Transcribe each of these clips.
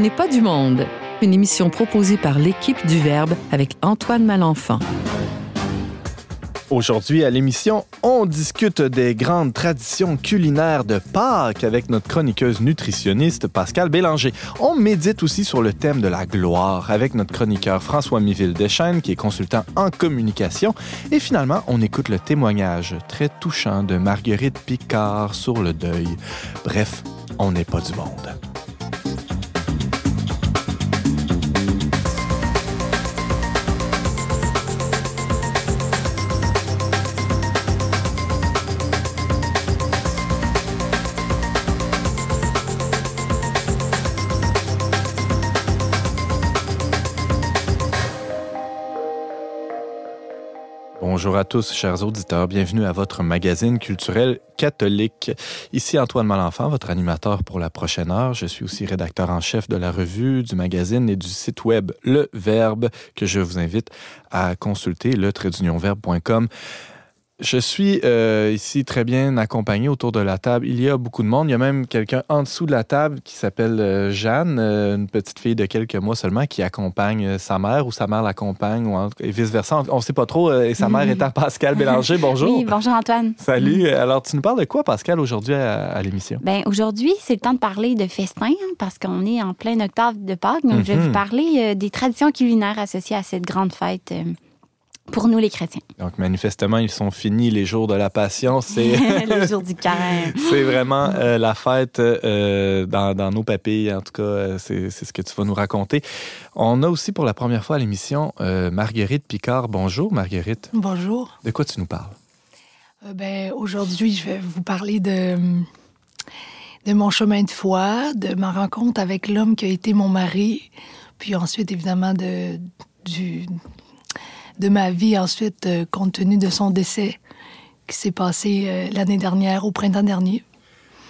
On n'est pas du monde. Une émission proposée par l'équipe du Verbe avec Antoine Malenfant. Aujourd'hui à l'émission, on discute des grandes traditions culinaires de Pâques avec notre chroniqueuse nutritionniste Pascal Bélanger. On médite aussi sur le thème de la gloire avec notre chroniqueur François Miville Deschênes qui est consultant en communication. Et finalement, on écoute le témoignage très touchant de Marguerite Picard sur le deuil. Bref, on n'est pas du monde. Bonjour à tous, chers auditeurs. Bienvenue à votre magazine culturel catholique. Ici Antoine Malenfant, votre animateur pour la prochaine heure. Je suis aussi rédacteur en chef de la revue, du magazine et du site web Le Verbe que je vous invite à consulter, le je suis euh, ici très bien accompagné autour de la table. Il y a beaucoup de monde. Il y a même quelqu'un en dessous de la table qui s'appelle euh, Jeanne, euh, une petite fille de quelques mois seulement, qui accompagne sa mère ou sa mère l'accompagne et vice-versa. On ne sait pas trop. et sa mère étant Pascal Bélanger. Bonjour. Oui, bonjour Antoine. Salut. Alors, tu nous parles de quoi, Pascal, aujourd'hui à, l'émission? Bien, aujourd'hui, c'est le temps de parler de festin hein, parce qu'on est en plein octave de Pâques. Donc, je vais vous mhm. parler des traditions culinaires associées à cette grande fête pour nous les chrétiens. Donc manifestement, ils sont finis les jours de la Passion. C'est le jour du carême. c'est vraiment euh, la fête euh, dans, dans, nos papilles. En tout cas, euh, c'est ce que tu vas nous raconter. On a aussi pour la première fois à l'émission Marguerite Picard. Bonjour Marguerite. Bonjour. De quoi tu nous parles? ben, Aujourd'hui, je vais vous parler de, de mon chemin de foi, de ma rencontre avec l'homme qui a été mon mari, puis ensuite évidemment de, du, de ma vie ensuite, euh, compte tenu de son décès qui s'est passé euh, l'année dernière, au printemps dernier.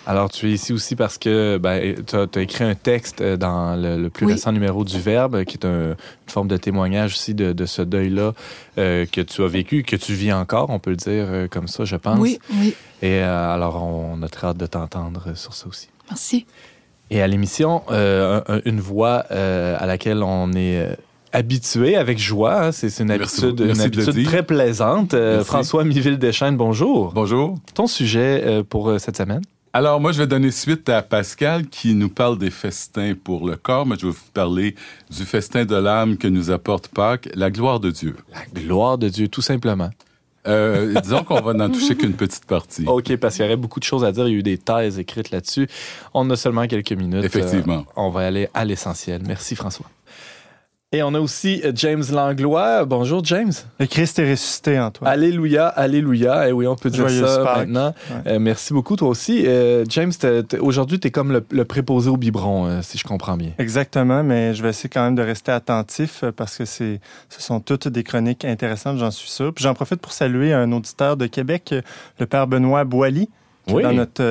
Alors, tu es ici aussi parce que ben, tu as, écrit un texte euh, dans le, plus récent numéro du Verbe, qui est une forme de témoignage aussi de, ce deuil-là que tu as vécu, que tu vis encore, on peut le dire comme ça, je pense. Oui, oui. Et alors, on a très hâte de t'entendre sur ça aussi. Merci. Et à l'émission, une voix à laquelle on est habitué avec joie. Hein. C'est une habitude, une habitude très plaisante. Euh, François Miville-Deschênes, bonjour. Bonjour. Ton sujet euh, pour euh, cette semaine? Alors, moi, je vais donner suite à Pascal qui nous parle des festins pour le corps. Moi, je vais vous parler du festin de l'âme que nous apporte Pâques, la gloire de Dieu. La gloire de Dieu, tout simplement. disons qu'on va n'en toucher qu'une petite partie. OK, parce qu'il y aurait beaucoup de choses à dire. Il y a eu des thèses écrites là-dessus. On a seulement quelques minutes. Effectivement. on va aller à l'essentiel. Merci, François. Et on a aussi euh, James Langlois. Bonjour, James. Le Christ est ressuscité en toi. Alléluia, alléluia. Et eh oui, on peut dire ça maintenant. Euh, merci beaucoup, toi aussi. Euh, James, aujourd'hui, tu es comme le, préposé au biberon, si je comprends bien. Exactement, mais je vais essayer quand même de rester attentif parce que c'est, ce sont toutes des chroniques intéressantes, j'en suis sûr. Puis j'en profite pour saluer un auditeur de Québec, le père Benoît Boily, qui est dans notre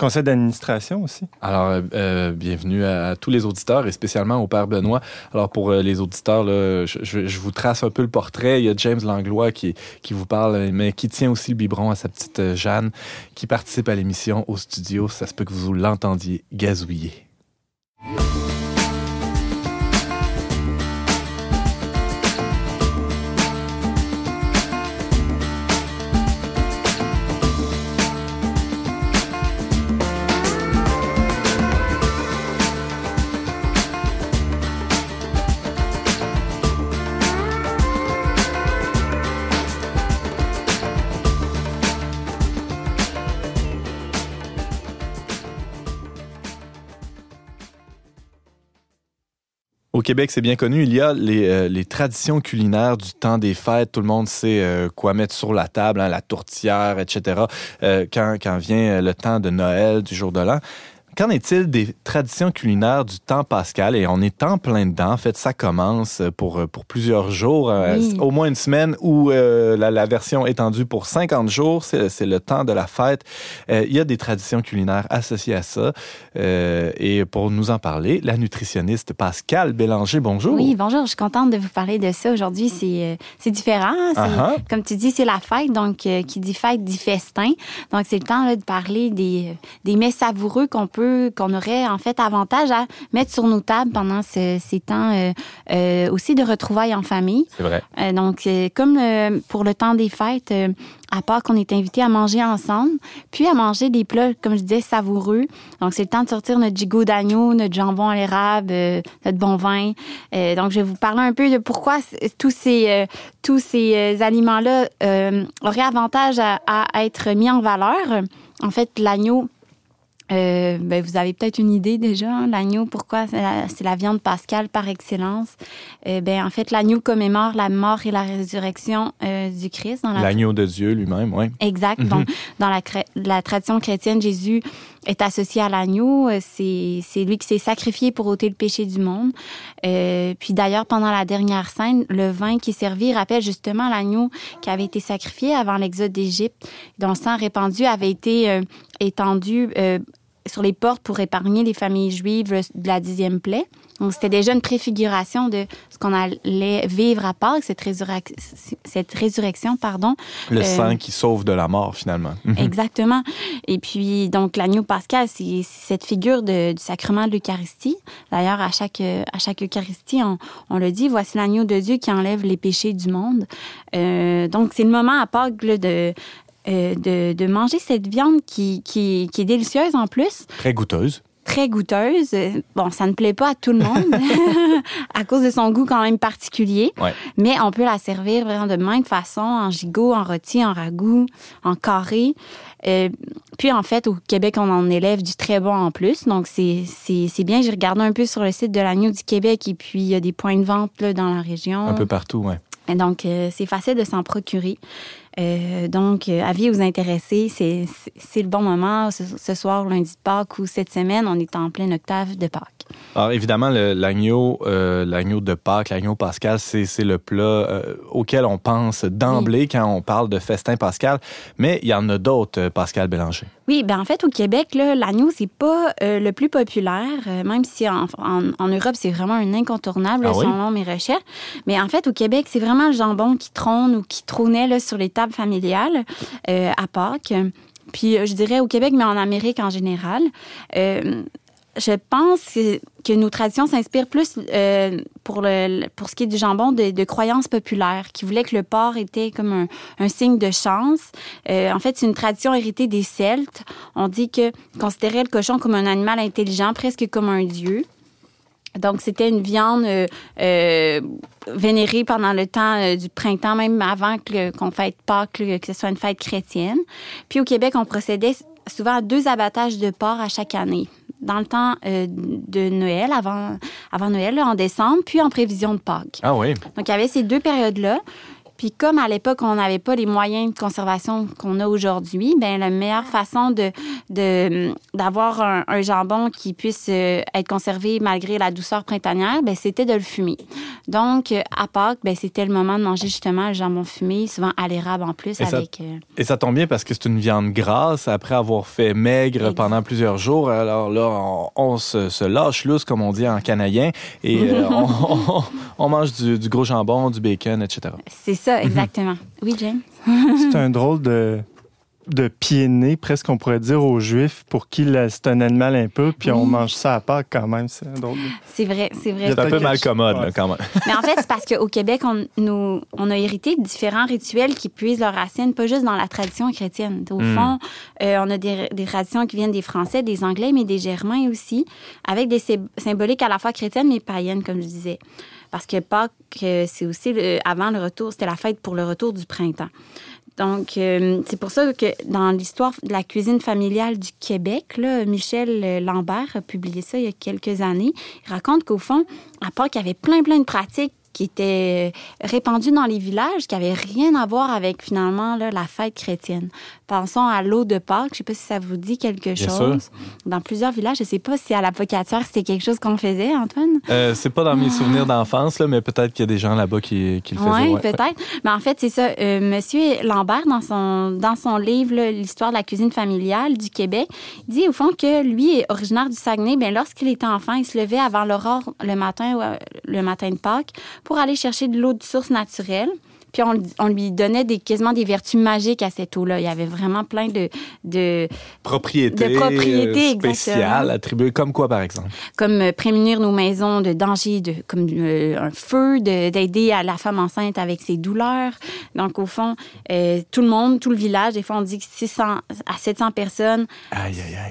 conseil d'administration aussi. Alors, euh, euh, bienvenue à, tous les auditeurs et spécialement au Père Benoît. Alors, pour euh, les auditeurs, là, je, vous trace un peu le portrait. Il y a James Langlois qui, qui vous parle, mais qui tient aussi le biberon à sa petite Jeanne, qui participe à l'émission au studio. Ça se peut que vous l'entendiez gazouiller. Au Québec, c'est bien connu, il y a les, euh, traditions culinaires du temps des fêtes. Tout le monde sait euh, quoi mettre sur la table, hein, la tourtière, etc. Euh, quand, quand vient le temps de Noël, du jour de l'an. Qu'en est-il des traditions culinaires du temps pascal? Et on est en plein dedans. En fait, ça commence pour, pour plusieurs jours, euh, au moins une semaine, ou euh, la, version étendue pour 50 jours. C'est le temps de la fête. Euh, il y a des traditions culinaires associées à ça. et pour nous en parler, la nutritionniste Pascal Bélanger, bonjour. Oui, bonjour. Je suis contente de vous parler de ça aujourd'hui. C'est différent. Uh-huh. Comme tu dis, c'est la fête. Donc, qui dit fête dit festin. Donc, c'est le temps de parler des, des mets savoureux qu'on peut peut, qu'on aurait en fait avantage à mettre sur nos tables pendant ces temps euh, euh, aussi de retrouvailles en famille. C'est vrai. Euh, donc, comme pour le temps des fêtes, à part qu'on est invité à manger ensemble, puis à manger des plats, comme je disais, savoureux. Donc, c'est le temps de sortir notre gigot d'agneau, notre jambon à l'érable, notre bon vin. donc, je vais vous parler un peu de pourquoi tous ces, tous ces aliments-là auraient avantage à, à être mis en valeur. En fait, l'agneau, euh, ben, vous avez peut-être une idée déjà, hein, l'agneau, pourquoi c'est la, viande pascale par excellence? Euh, ben, en fait, l'agneau commémore la mort et la résurrection euh, du Christ. L'agneau de Dieu lui-même, oui. Exact. Mhm. Donc, dans la, la, tradition chrétienne, Jésus est associé à l'agneau. C'est lui qui s'est sacrifié pour ôter le péché du monde. puis d'ailleurs, pendant la dernière scène, le vin qui est servi rappelle justement l'agneau qui avait été sacrifié avant l'exode d'Égypte, dont le sang répandu avait été étendu sur les portes pour épargner les familles juives de la dixième plaie. Donc, c'était déjà une préfiguration de ce qu'on allait vivre à Pâques, cette, cette résurrection, pardon. Le euh, sang qui sauve de la mort, finalement. Exactement. Et puis, donc, l'agneau pascal, c'est cette figure du sacrement de l'Eucharistie. D'ailleurs, à chaque, à chaque Eucharistie, on, on le dit, voici l'agneau de Dieu qui enlève les péchés du monde. Euh, donc, c'est le moment à Pâques de, euh, de, de, manger cette viande qui, qui, qui, est délicieuse en plus. Très goûteuse. Très goûteuse. Bon, ça ne plaît pas à tout le monde à cause de son goût quand même particulier. Mais on peut la servir vraiment de même façon, en gigot, en rôti, en ragoût, en carré. Euh, puis en fait, au Québec, on en élève du très bon en plus. Donc c'est bien. J'ai regardé un peu sur le site de l'agneau du Québec et puis il y a des points de vente là, dans la région. Un peu partout, oui. Et donc, euh, c'est facile de s'en procurer. Euh, donc, euh, avis vous intéresser, c'est le bon moment ce, soir, lundi de Pâques ou cette semaine, on est en plein octave de Pâques. Alors, évidemment, l'agneau euh, l'agneau de Pâques, l'agneau pascal, c'est le plat euh, auquel on pense d'emblée quand on parle de festin pascal. Mais il y en a d'autres, Pascal Bélanger. Oui, ben en fait, au Québec, l'agneau, c'est pas le plus populaire, même si en, en, Europe, c'est vraiment un incontournable, ah selon mes recherches. Mais en fait, au Québec, c'est vraiment le jambon qui trône ou qui trônait là, sur les tables familiales à Pâques. Puis je dirais au Québec, mais en Amérique en général. Euh, je pense que, nos traditions s'inspirent plus euh, pour, pour ce qui est du jambon de, croyances populaires, qui voulaient que le porc était comme un, signe de chance. Euh, en fait, c'est une tradition héritée des Celtes. On dit que considérait le cochon comme un animal intelligent, presque comme un dieu. Donc, c'était une viande euh, vénérée pendant le temps du printemps, même avant qu'on fête Pâques, que ce soit une fête chrétienne. Puis au Québec, on procédait souvent à deux abattages de porc à chaque année dans le temps euh, de Noël, avant, avant Noël, en décembre, puis en prévision de Pâques. Ah oui. Donc, il y avait ces deux périodes-là. Puis comme à l'époque, on n'avait pas les moyens de conservation qu'on a aujourd'hui, ben la meilleure façon de d'avoir un, jambon qui puisse euh, être conservé malgré la douceur printanière, ben c'était de le fumer. Donc à Pâques, ben c'était le moment de manger justement le jambon fumé, souvent à l'érable en plus et avec. Ça, euh, Et ça tombe bien parce que c'est une viande grasse après avoir fait maigre pendant plusieurs jours. Alors là, on, se, lâche lousse comme on dit en canadien et euh, on, mange du, du gros jambon, du bacon, etc. C'est ça Mhm. exactement. Oui, James. c'est un drôle de, de pied presque on pourrait dire aux Juifs, pour qui c'est un animal un peu, puis on mange ça à Pâques quand même. C'est vrai, c'est vrai. C'est un peu mal commode, quand même. Mais en fait, c'est parce qu'au Québec, on, nous, on a hérité de différents rituels qui puisent leurs racines, pas juste dans la tradition chrétienne. Au hmm. fond, euh, on a des, des, traditions qui viennent des Français, des Anglais, mais des Germains aussi, avec des symboliques à la fois chrétiennes, mais païennes, comme je disais. Parce que Pâques, euh, c'est aussi avant le retour, c'était la fête pour le retour du printemps. Donc, euh, c'est pour ça que dans l'histoire de la cuisine familiale du Québec, Michel Lambert a publié ça il y a quelques années. Il raconte qu'au fond, à Pâques, il y avait plein, plein de pratiques qui étaient répandues dans les villages, qui n'avaient rien à voir avec finalement là, la fête chrétienne. Pensons à l'eau de Pâques. Je ne sais pas si ça vous dit quelque chose. Dans plusieurs villages, je ne sais pas si à la c'était quelque chose qu'on faisait, Antoine. Euh, c'est pas dans mes souvenirs d'enfance, mais peut-être qu'il y a des gens là-bas qui, le faisaient. Oui, peut-être. Mais en fait, c'est ça. Euh, Monsieur Lambert, dans son, dans son livre L'histoire de la cuisine familiale du Québec, dit au fond que lui est originaire du Saguenay. Bien, lorsqu'il était enfant, il se levait avant l'aurore le matin, le matin de Pâques pour aller chercher de l'eau de source naturelle Puis on, lui donnait des, quasiment des vertus magiques à cette eau-là. Il y avait vraiment plein de... de propriétés, de propriétés spéciales attribuées comme quoi, par exemple? Comme euh, prémunir nos maisons de dangers, de, comme euh, un feu, d'aider à la femme enceinte avec ses douleurs. Donc, au fond, euh, tout le monde, tout le village, des fois, on dit que 600 à 700 personnes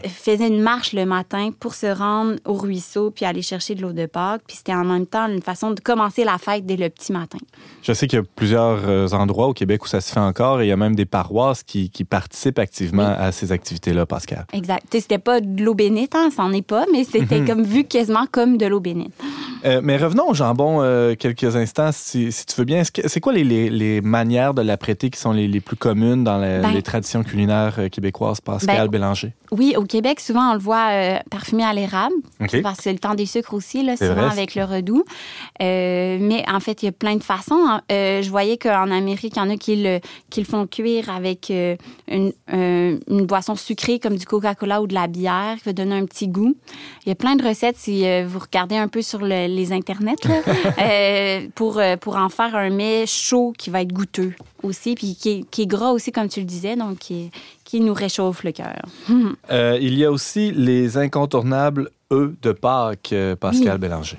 faisaient une marche le matin pour se rendre au ruisseau puis aller chercher de l'eau de Pâques. Puis c'était en même temps une façon de commencer la fête dès le petit matin. Je sais qu'il y a plusieurs euh, endroits au Québec où ça se fait encore et il y a même des paroisses qui, participent activement à ces activités-là, Pascal. Exact. C'était pas de l'eau bénite, hein, c'en est pas, mais c'était mhm. comme vu quasiment comme de l'eau bénite. Euh, mais revenons au jambon euh, quelques instants, si, tu veux bien. C'est quoi les, manières de l'apprêter qui sont les, plus communes dans ben les traditions culinaires québécoises, Pascal ben, Bélanger? Oui, au Québec, souvent, on le voit parfumé à l'érable, parce que c'est le temps des sucres aussi, là, souvent avec le redoux. mais en fait, il y a plein de façons. Hein. je voyais qu'en Amérique, il y en a qui le, qui le font cuire avec une, une, boisson sucrée comme du Coca-Cola ou de la bière qui va donner un petit goût. Il y a plein de recettes si vous regardez un peu sur le les internets euh, pour, euh, pour en faire un mets chaud qui va être goûteux aussi, puis qui est, gras aussi, comme tu le disais, donc qui, qui nous réchauffe le cœur. Euh, il y a aussi les incontournables œufs de Pâques, Pascal Bélanger.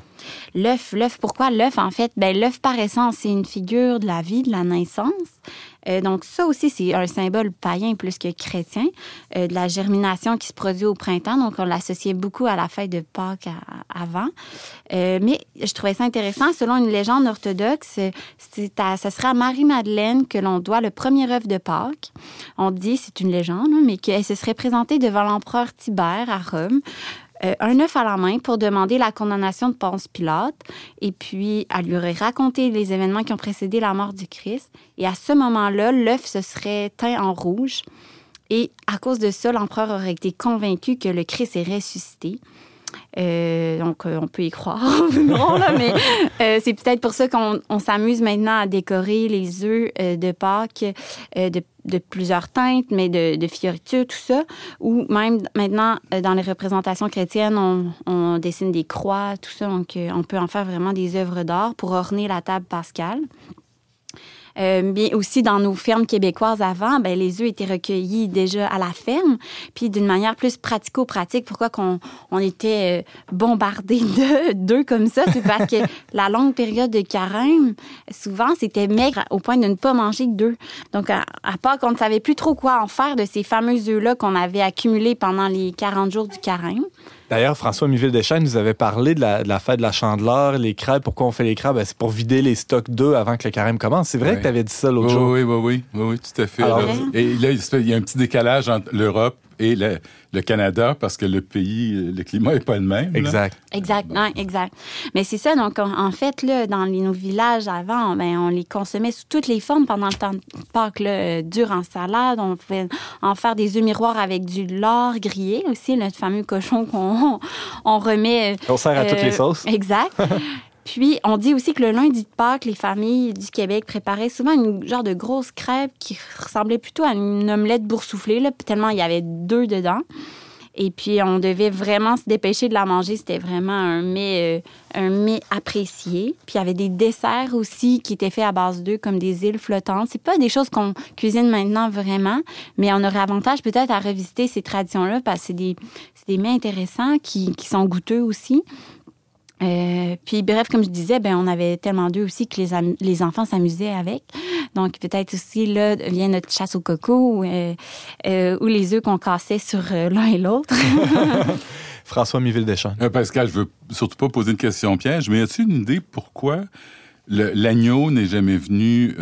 L'œuf, l'œuf, pourquoi l'œuf? En fait, ben, l'œuf par essence, c'est une figure de la vie, de la naissance. Euh, donc, ça aussi, c'est un symbole païen plus que chrétien, euh, de la germination qui se produit au printemps. Donc, on l'associait beaucoup à la fête de Pâques avant. Euh, mais je trouvais ça intéressant. Selon une légende orthodoxe, à, ce sera à Marie-Madeleine que l'on doit le premier œuf de Pâques. On dit, c'est une légende, hein, mais qu'elle se serait présentée devant l'empereur Tibère à Rome. Euh, un œuf à la main pour demander la condamnation de Ponce Pilate. Et puis, elle lui aurait raconté les événements qui ont précédé la mort du Christ. Et à ce moment-là, l'œuf se serait teint en rouge. Et à cause de ça, l'empereur aurait été convaincu que le Christ est ressuscité. Euh, donc, euh, on peut y croire. mais euh, c'est peut-être pour ça qu'on s'amuse maintenant à décorer les œufs de Pâques de, de, plusieurs teintes, mais de, de, fioritures, tout ça. Ou même maintenant, dans les représentations chrétiennes, on, on dessine des croix, tout ça. Donc, on peut en faire vraiment des œuvres d'art pour orner la table pascale. Euh, bien aussi dans nos fermes québécoises avant, ben, les œufs étaient recueillis déjà à la ferme, puis d'une manière plus pratico-pratique. Pourquoi qu'on on était euh, bombardé d'œufs comme ça? C'est parce que la longue période de carême, souvent, c'était maigre au point de ne pas manger d'œufs. Donc, à, part qu'on ne savait plus trop quoi en faire de ces fameux œufs-là qu'on avait accumulés pendant les 40 jours du carême. D'ailleurs, François Miville Deschênes nous avait parlé de la, fête de la chandeleur, les crêpes. Pourquoi on fait les crêpes? Ben, c'est pour vider les stocks d'œufs avant que le carême commence. C'est vrai que tu avais dit ça l'autre jour. Oui, oui, oui, oui, oui, tout à fait. et là, il y a un petit décalage entre l'Europe et le, Canada parce que le pays, le climat n'est pas le même. Exact. Exact, non, exact. Mais c'est ça, donc en fait, là, dans les, nos villages avant, ben, on les consommait sous toutes les formes pendant le temps de Pâques, là, euh, dur en salade, on pouvait en faire des œufs miroirs avec du lard grillé aussi, notre fameux cochon qu'on on remet. On sert à toutes les euh, sauces. Exact. Puis, on dit aussi que le lundi de Pâques, les familles du Québec préparaient souvent une genre de grosse crêpe qui ressemblait plutôt à une omelette boursouflée, là, tellement il y avait deux dedans. Et puis, on devait vraiment se dépêcher de la manger. C'était vraiment un mets, euh, un mets apprécié. Puis, il y avait des desserts aussi qui étaient faits à base d'œufs, comme des îles flottantes. C'est pas des choses qu'on cuisine maintenant vraiment, mais on aurait avantage peut-être à revisiter ces traditions-là parce que c'est des, mets intéressants qui, qui sont goûteux aussi. Euh, puis bref, comme je disais, ben on avait tellement d'eux aussi que les, les enfants s'amusaient avec. Donc peut-être aussi là vient notre chasse au coco euh, euh, ou les œufs qu'on cassait sur l'un et l'autre. François Miville-Deschamps. Pascal, je veux surtout pas poser une question piège, mais as-tu une idée pourquoi l'agneau n'est jamais venu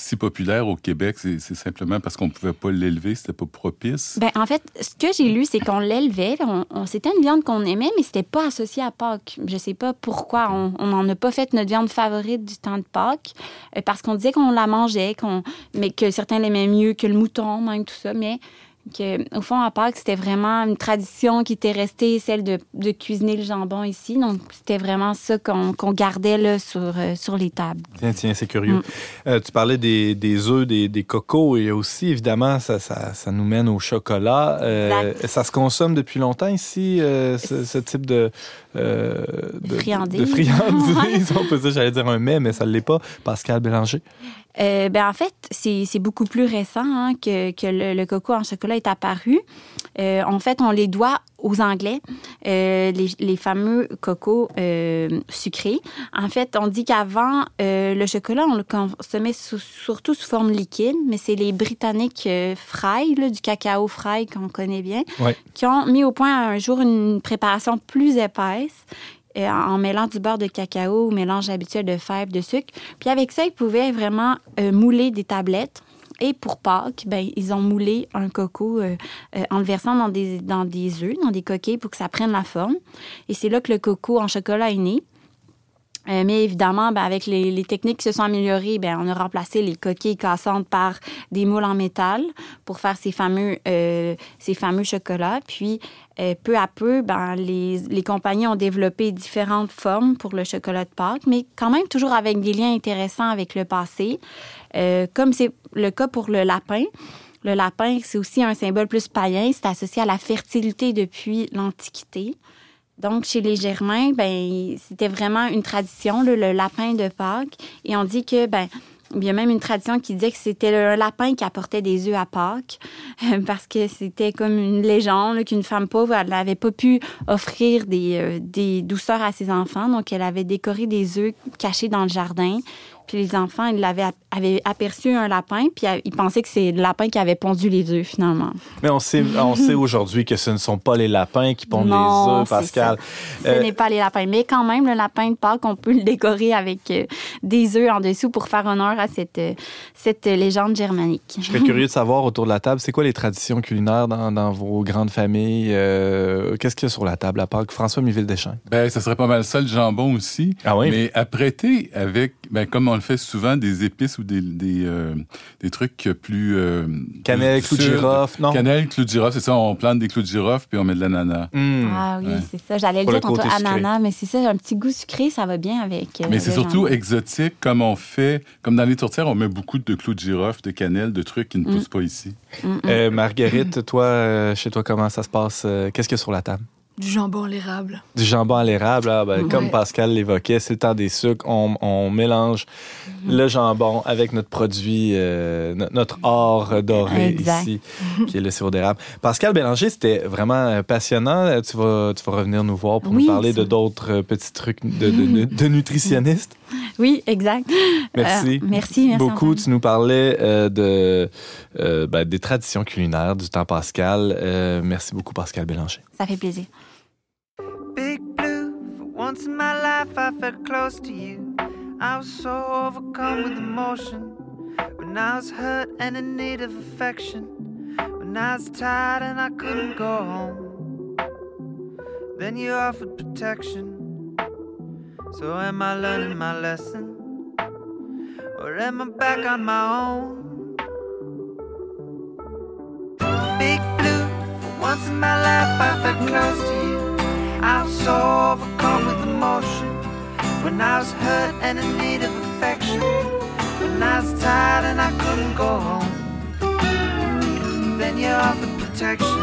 si populaire au Québec, c'est simplement parce qu'on ne pouvait pas l'élever, c'était pas propice? Ben, en fait, ce que j'ai lu, c'est qu'on l'élevait. On, c'était une viande qu'on aimait, mais c'était pas associé à Pâques. Je sais pas pourquoi. On n'en a pas fait notre viande favorite du temps de Pâques, euh, parce qu'on disait qu'on la mangeait, qu'on, mais que certains l'aimaient mieux que le mouton, même tout ça. Mais que, au fond, à Pâques, c'était vraiment une tradition qui était restée, celle de, de cuisiner le jambon ici. Donc, c'était vraiment ça qu'on gardait là, sur, euh, sur les tables. Tiens, tiens, c'est curieux. Mm. Euh, tu parlais des, des œufs, des, des, cocos, et aussi, évidemment, ça, ça, ça nous mène au chocolat. Euh, ça se consomme depuis longtemps ici, ce, ce, type de, de, friandise. De friandise. on peut dire, j'allais dire un mets, mais ça ne l'est pas. Pascal Bélanger. Euh, ben en fait, c'est beaucoup plus récent hein, que, que le, coco en chocolat est apparu. Euh, en fait, on les doit aux Anglais, euh, les, les, fameux cocos sucrés. En fait, on dit qu'avant, le chocolat, on le consommait surtout sous forme liquide, mais c'est les Britanniques Fry, là, du cacao Fry qu'on connaît bien, qui ont mis au point un jour une préparation plus épaisse en mêlant du beurre de cacao ou mélange habituel de fèves, de sucre. Puis avec ça, ils pouvaient vraiment euh, mouler des tablettes. Et pour Pâques, ben, ils ont moulé un coco euh, euh, en le versant dans des, dans des œufs, dans des coquilles pour que ça prenne la forme. Et c'est là que le coco en chocolat est né. mais évidemment, ben, avec les, techniques qui se sont améliorées, ben, on a remplacé les coquilles cassantes par des moules en métal pour faire ces fameux, ces fameux chocolats. Puis, euh, peu à peu, ben, les, les, compagnies ont développé différentes formes pour le chocolat de Pâques, mais quand même toujours avec des liens intéressants avec le passé, euh, comme c'est le cas pour le lapin. Le lapin, c'est aussi un symbole plus païen, c'est associé à la fertilité depuis l'Antiquité. Donc, chez les Germains, ben, c'était vraiment une tradition, le, le lapin de Pâques. Et on dit que ben, il y a même une tradition qui disait que c'était un lapin qui apportait des œufs à Pâques, parce que c'était comme une légende qu'une femme pauvre, n'avait pas pu offrir des, euh, des douceurs à ses enfants, donc elle avait décoré des œufs cachés dans le jardin. Puis les enfants, ils avaient, aperçu un lapin, puis ils pensaient que c'est le lapin qui avait pondu les œufs, finalement. Mais on sait, on sait aujourd'hui que ce ne sont pas les lapins qui pondent les œufs, Pascal. Ce euh, n'est pas les lapins. Mais quand même, le lapin de Pâques, on peut le décorer avec euh, des œufs en dessous pour faire honneur à cette, euh, cette légende germanique. Je serais curieux de savoir autour de la table, c'est quoi les traditions culinaires dans, dans vos grandes familles? Qu'est-ce qu'il y a sur la table à Pâques? François Miville-Deschamps. Ben, ça serait pas mal ça, le jambon aussi. Ah oui? Mais apprêté avec, ben, comme on fait souvent des épices ou des, des, euh, des trucs plus... Euh, cannelle, clou de girofle, non? Cannelle, clou de girofle, c'est ça, on plante des clous de girofle puis on met de l'ananas. Hmm. Ah oui, c'est ça. J'allais le dire tantôt ananas, mais c'est ça, un petit goût sucré, ça va bien avec... Euh, mais c'est surtout exotique, comme on fait... Comme dans les tourtières, on met beaucoup de clous de girofle, de cannelle, de trucs qui ne poussent mm. pas ici. Mm, mm. Marguerite, toi, chez toi, comment ça se passe? Qu'est-ce qu'il y a sur la table? Du jambon à l'érable. Du jambon à l'érable, ah, ben, comme Pascal l'évoquait, c'est le temps des sucres. On, mélange mhm. le jambon avec notre produit, euh, notre or doré ici, qui est le sirop d'érable. Pascal Bélanger, c'était vraiment passionnant. Tu vas, tu vas revenir nous voir pour nous parler de d'autres petits trucs de, de, nutritionnistes. Oui, exact. Merci. Euh, merci, beaucoup. Tu nous parlais euh, de, ben, des traditions culinaires du temps Pascal. merci beaucoup, Pascal Bélanger. Ça fait plaisir. Once in my life I felt close to you. I was so overcome with emotion. When I was hurt and in need of affection. When I was tired and I couldn't go home. Then you offered protection. So am I learning my lesson? Or am I back on my own? Big blue, for once in my life I felt close to you. I was so overcome with emotion when I was hurt and in need of affection. When I was tired and I couldn't go home, then you offered protection.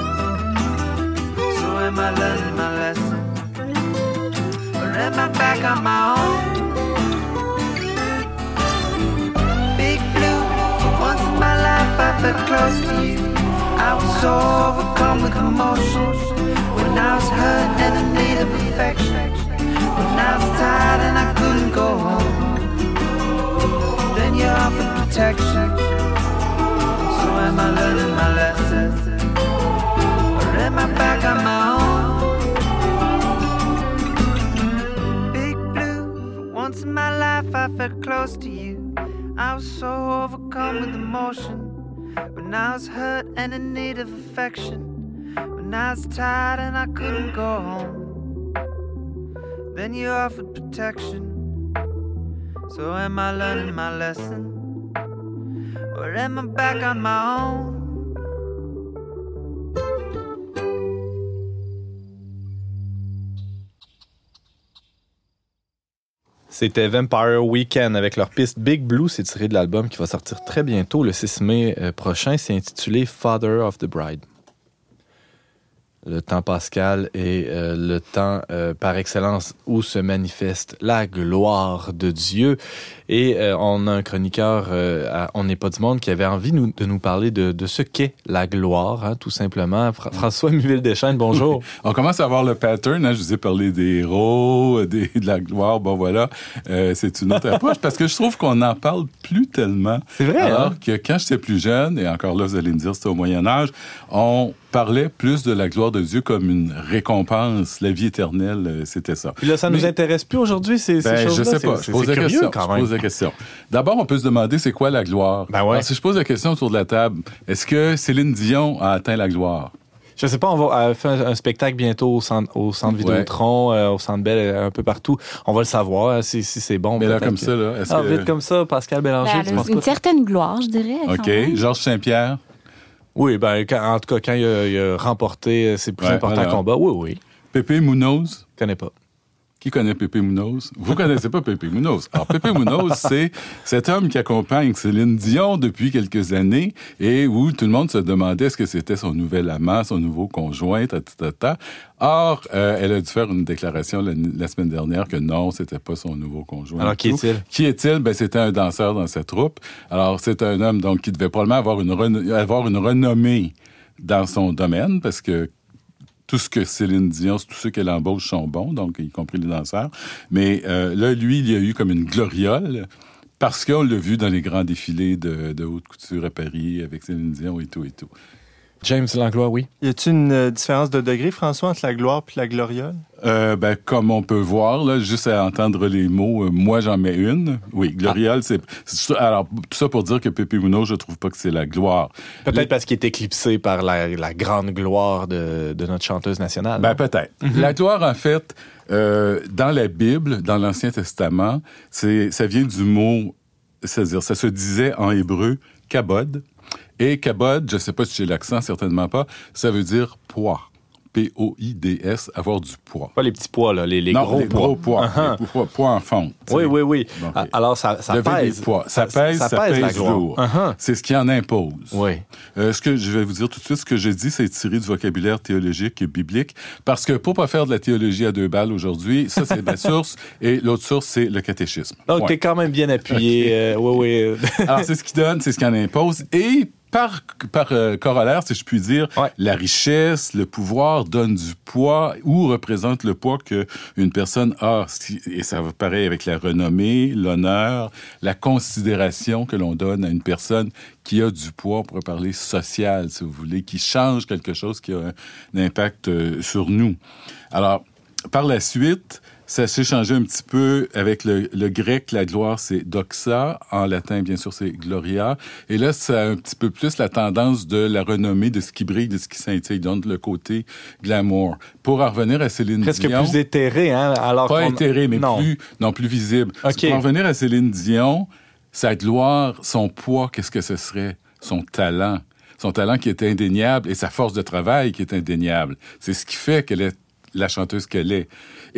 So am I learning my lesson, or am I back on my own? Big blue, for once in my life I felt close to you. I was so overcome with emotion. When I was hurt and in need of affection. When I was tired and I couldn't go home. Then you offered protection. So am I learning my lessons? Or am I back on my own? Big blue, for once in my life I felt close to you. I was so overcome with emotion. When I was hurt and in need of affection. When I was tired and I couldn't go home, then you offered protection. So am I learning my lesson? Or am I back on my own? C'était Vampire Weekend avec leur piste Big Blue. C'est tiré de l'album qui va sortir très bientôt, le 6 mai euh, prochain. C'est intitulé Father of the Bride le temps pascal est euh, le temps euh, par excellence où se manifeste la gloire de Dieu. Et euh, on a un chroniqueur à On n'est pas du monde qui avait envie nous, de nous parler de, de ce qu'est la gloire, hein, tout simplement. François Muville Deschênes, bonjour. on commence à voir le pattern. Hein, je vous ai parlé des héros, des, de la gloire. Bon, voilà, c'est une autre approche parce que je trouve qu'on n'en parle plus tellement. C'est vrai. Alors hein? que quand j'étais plus jeune, et encore là, vous allez me dire c'était au Moyen Âge, on parlait plus de la gloire de Dieu comme une récompense, la vie éternelle, euh, c'était ça. Puis là, ça nous intéresse plus aujourd'hui, ces, ben, choses-là? Je sais pas. Je pose, la question. je pose la question. D'abord, on peut se demander c'est quoi la gloire. Ben ouais. si je pose la question autour de la table, est-ce que Céline Dion a atteint la gloire? Je sais pas, on va faire un, spectacle bientôt au centre, au centre Vidéotron, euh, au centre Bell, un peu partout. On va le savoir hein, si, si c'est bon. Mais là, comme ça, là. Ah, vite comme ça, Pascal Bélanger. Ben, une certaine gloire, je dirais. OK. Georges Saint-Pierre? Oui, ben, en tout cas, quand il a, remporté ses plus importants combats, oui, oui. Pépé Munoz? Je connais pas. Qui connaît Pépé Munoz? Vous connaissez pas Pépé Munoz. Alors, Pépé Munoz, c'est cet homme qui accompagne Céline Dion depuis quelques années et où tout le monde se demandait est-ce que c'était son nouvel amant, son nouveau conjoint, ta, ta, ta. Or, euh, elle a dû faire une déclaration la, semaine dernière que non, c'était pas son nouveau conjoint. Alors, qui est-il? Qui est-il? Ben, c'était un danseur dans sa troupe. Alors, c'est un homme, donc, qui devait probablement avoir une, avoir une renommée dans son domaine parce que tout ce que Céline Dion, tous ceux qu'elle embauche sont bons, donc y compris les danseurs. Mais euh, là, lui, il y a eu comme une gloriole parce qu'on l'a vu dans les grands défilés de, de haute couture à Paris avec Céline Dion et tout et tout. James Langlois, oui. Y a-t-il une euh, différence de degré, François, entre la gloire et la gloriole? Euh, ben, comme on peut voir, là, juste à entendre les mots, euh, moi j'en mets une. Oui, gloriole, c'est. Alors, tout ça pour dire que Pépé Mouno, je trouve pas que c'est la gloire. Peut-être parce qu'il est éclipsé par la, grande gloire de, notre chanteuse nationale. Ben, peut-être. Mhm. La gloire, en fait, dans la Bible, dans l'Ancien Testament, c'est, ça vient du mot, c'est-à-dire, ça se disait en hébreu, kabod. Et kabod, je ne sais pas si j'ai l'accent, certainement pas, ça veut dire poids. P-O-I-D-S, avoir du poids. Pas les petits poids, là, les, gros les poids. Gros poids, uh-huh. les poids, poids en fond. Oui, oui, oui. Alors, ça, ça pèse. Poids. Ça, pèse, ça, pèse, lourd. Uh-huh. C'est ce qui en impose. Oui. Euh, ce que je vais vous dire tout de suite, ce que j'ai dit, c'est tiré du vocabulaire théologique et biblique, parce que pour pas faire de la théologie à deux balles aujourd'hui, ça, c'est la source, et l'autre source, c'est le catéchisme. Donc, t'es quand même bien appuyé. Euh, oui, oui. Alors, c'est ce qui donne, c'est ce qui en impose, et par, par euh, corollaire, si je puis dire, la richesse, le pouvoir donne du poids ou représente le poids qu'une personne a. Et ça va pareil avec la renommée, l'honneur, la considération que l'on donne à une personne qui a du poids, on pourrait parler social, si vous voulez, qui change quelque chose qui a un impact euh, sur nous. Alors, par la suite, ça s'est changé un petit peu avec le, grec. La gloire, c'est doxa. En latin, bien sûr, c'est gloria. Et là, ça a un petit peu plus la tendance de la renommée, de ce qui brille, de ce qui scintille, donc le côté glamour. Pour en revenir à Céline Presque Dion... plus éthéré, hein? Alors pas éthéré, mais non. plus, non, plus visible. Pour en revenir à Céline Dion, sa gloire, son poids, qu'est-ce que ce serait? Son talent son talent qui est indéniable et sa force de travail qui est indéniable. C'est ce qui fait qu'elle est la chanteuse qu'elle est.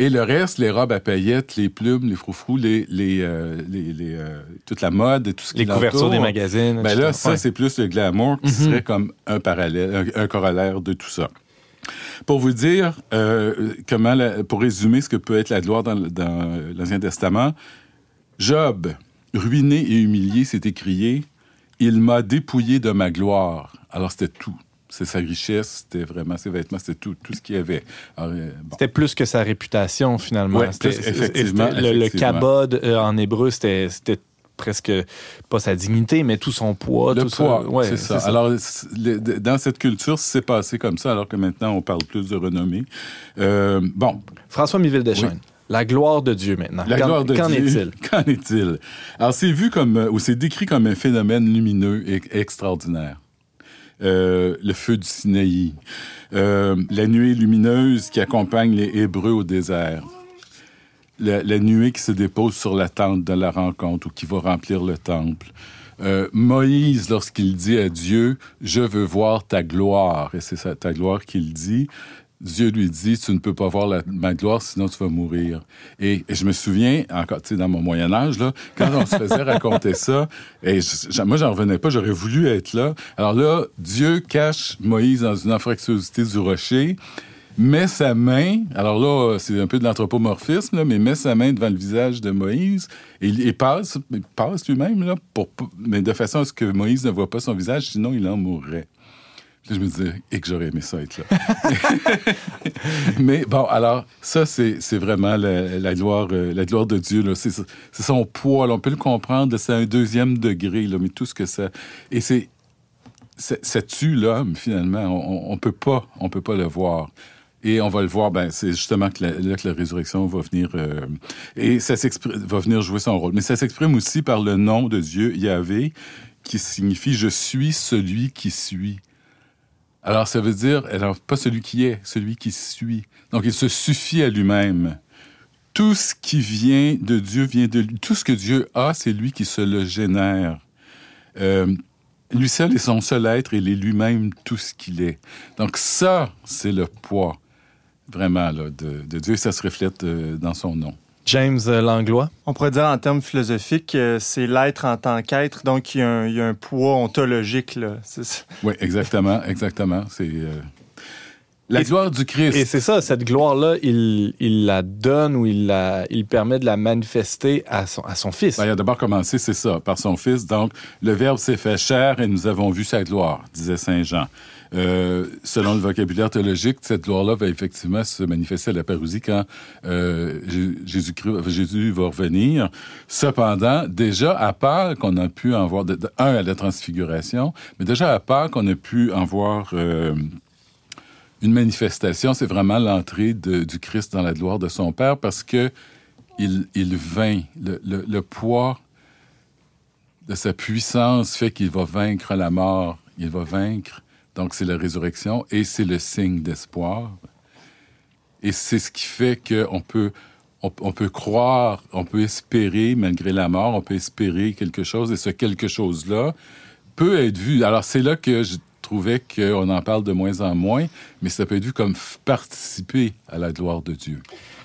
Et le reste, les robes à paillettes, les plumes, les froufrous, les, les, euh, les, euh, toute la mode et tout ce qui Les couvertures des magazines. Ben là, ça, c'est plus le glamour qui mhm. serait comme un parallèle, un, corollaire de tout ça. Pour vous dire euh, comment, pour résumer ce que peut être la gloire dans, dans l'Ancien Testament, Job, ruiné et humilié, s'est écrié Il m'a dépouillé de ma gloire. Alors c'était tout c'est sa richesse, c'était vraiment ses vêtements, c'était tout, tout ce qu'il y avait. Euh, c'était plus que sa réputation, finalement. effectivement, Le, kabod euh, en hébreu, c'était presque pas sa dignité, mais tout son poids. Le tout poids, c'est ça. Alors, dans cette culture, c'est passé comme ça, alors que maintenant, on parle plus de renommée. Euh, bon. François Miville Deschênes. La gloire de Dieu maintenant. La gloire de Qu'en est-il? Qu'en est-il? Alors, c'est vu comme, ou c'est décrit comme un phénomène lumineux et extraordinaire. Euh, le feu du Sinaï, euh, la nuée lumineuse qui accompagne les Hébreux au désert, la, nuée qui se dépose sur la tente de la rencontre ou qui va remplir le temple. Euh, Moïse, lorsqu'il dit à Dieu, je veux voir ta gloire, et c'est ta gloire qu'il dit, Dieu lui dit, tu ne peux pas voir la, ma gloire, sinon tu vas mourir. Et, je me souviens, encore, tu sais, dans mon Moyen Âge, là, quand on se faisait raconter ça, et je, moi, j'en revenais pas, j'aurais voulu être là. Alors là, Dieu cache Moïse dans une anfractuosité du rocher, met sa main, alors là, c'est un peu de l'anthropomorphisme, là, mais met sa main devant le visage de Moïse et, il passe, passe lui-même, là, pour, mais de façon à ce que Moïse ne voit pas son visage, sinon il en mourrait. Je me disais, et que j'aurais aimé ça être là. mais bon, alors, ça, c'est vraiment la, gloire, euh, la gloire de Dieu. C'est son poids. on peut le comprendre. C'est un deuxième degré, mais tout ce que ça. Et c'est. Ça tue l'homme, finalement. On ne peut, pas, peut pas le voir. Et on va le voir, ben, c'est justement que la, là que la résurrection va venir euh, et ça va venir jouer son rôle. Mais ça s'exprime aussi par le nom de Dieu, Yahvé, qui signifie je suis celui qui suis. Alors ça veut dire, pas celui qui est, celui qui suit. Donc il se suffit à lui-même. Tout ce qui vient de Dieu vient de lui. Tout ce que Dieu a, c'est lui qui se le génère. Euh, lui seul est son seul être, il est lui-même tout ce qu'il est. Donc ça, c'est le poids vraiment, de, de, Dieu, ça se reflète euh, dans son nom. James euh, Langlois? On pourrait dire en termes philosophiques, euh, c'est l'être en tant qu'être, donc il y, a un, il y, a un, poids ontologique. Là. Oui, exactement, exactement. C'est la gloire du Christ. Et c'est ça, cette gloire-là, il, il, la donne ou il, la, il permet de la manifester à son, à son Fils. Ben, il a d'abord commencé, c'est ça, par son Fils. Donc, le Verbe s'est fait chair et nous avons vu sa gloire, disait Saint Jean. Euh, selon le vocabulaire théologique, cette gloire-là va effectivement se manifester à la parousie quand euh, Jésus, va revenir. Cependant, déjà à Pâques, qu'on a pu en voir, un, à la transfiguration, mais déjà à Pâques, on a pu en voir euh, une manifestation, c'est vraiment l'entrée du Christ dans la gloire de son Père parce que il, vint, le poids de sa puissance fait qu'il va vaincre la mort, il va vaincre donc, c'est la résurrection et c'est le signe d'espoir. Et c'est ce qui fait qu'on peut, on, peut croire, on peut espérer, malgré la mort, on peut espérer quelque chose. Et ce quelque chose-là peut être vu. Alors, c'est là que je trouvais qu'on en parle de moins en moins, mais ça peut être vu comme participer à la gloire de Dieu.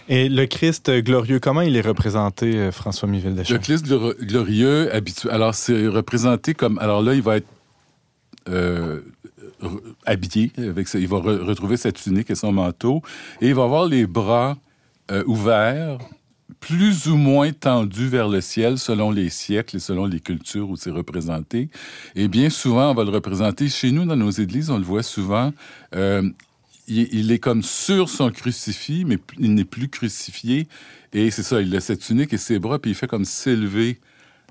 Et le Christ glorieux, comment il est représenté, euh, François Miville Le Christ glorieux, habituel. Alors, c'est représenté comme. Alors là, il va être euh, habillé, avec il va retrouver sa tunique et son manteau, et il va avoir les bras euh, ouverts, plus ou moins tendus vers le ciel selon les siècles et selon les cultures où c'est représenté. Et bien souvent, on va le représenter chez nous dans nos églises, on le voit souvent. Euh, il, est comme sur son crucifix, mais il n'est plus crucifié. Et c'est ça, il a cette tunique et ses bras, puis il fait comme s'élever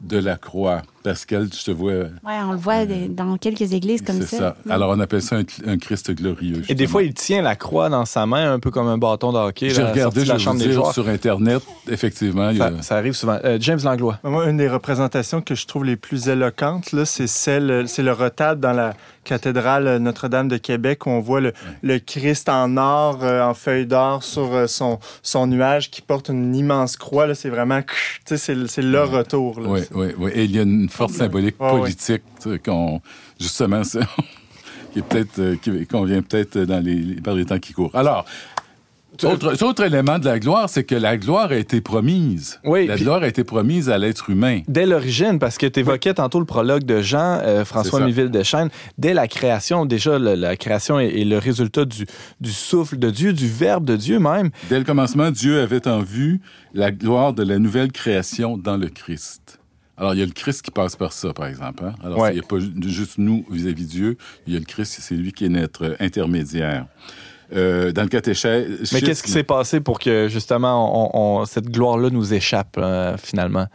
de la croix. Pascal, je te vois. Oui, on le voit euh, dans quelques églises comme ça. C'est ça. Alors, on appelle ça un, Christ glorieux. Et des fois, il tient la croix dans sa main, un peu comme un bâton de hockey. J'ai regardé la chambre des joueurs. sur Internet, effectivement. Ça, arrive souvent. Euh, James Langlois. Moi, une des représentations que je trouve les plus éloquentes, c'est celle, c'est le retable dans la cathédrale Notre-Dame de Québec où on voit le, Christ en or, euh, en feuille d'or sur son, son nuage qui porte une immense croix. C'est vraiment, c'est le retour. oui, oui, oui. Et il y a une forte symbolique politique qu'on, justement, qui est peut-être, euh, qui convient peut-être dans les, par les temps qui courent. Alors, autre, autre, élément de la gloire, c'est que la gloire a été promise. Oui, la gloire a été promise à l'être humain. Dès l'origine, parce que tu évoquais tantôt le prologue de Jean, euh, François Miville de Chêne, dès la création, déjà, la création est, le résultat du, du, souffle de Dieu, du verbe de Dieu même. Dès le commencement, Dieu avait en vue la gloire de la nouvelle création dans le Christ. Alors, il y a le Christ qui passe par ça, par exemple. Hein. Alors, il n'y a pas juste nous vis-à-vis de Dieu. Il y a le Christ, c'est lui qui est notre intermédiaire. Euh, dans le catéchèse... Mais qu'est-ce qui s'est passé pour que, justement, cette gloire-là nous échappe, euh, finalement?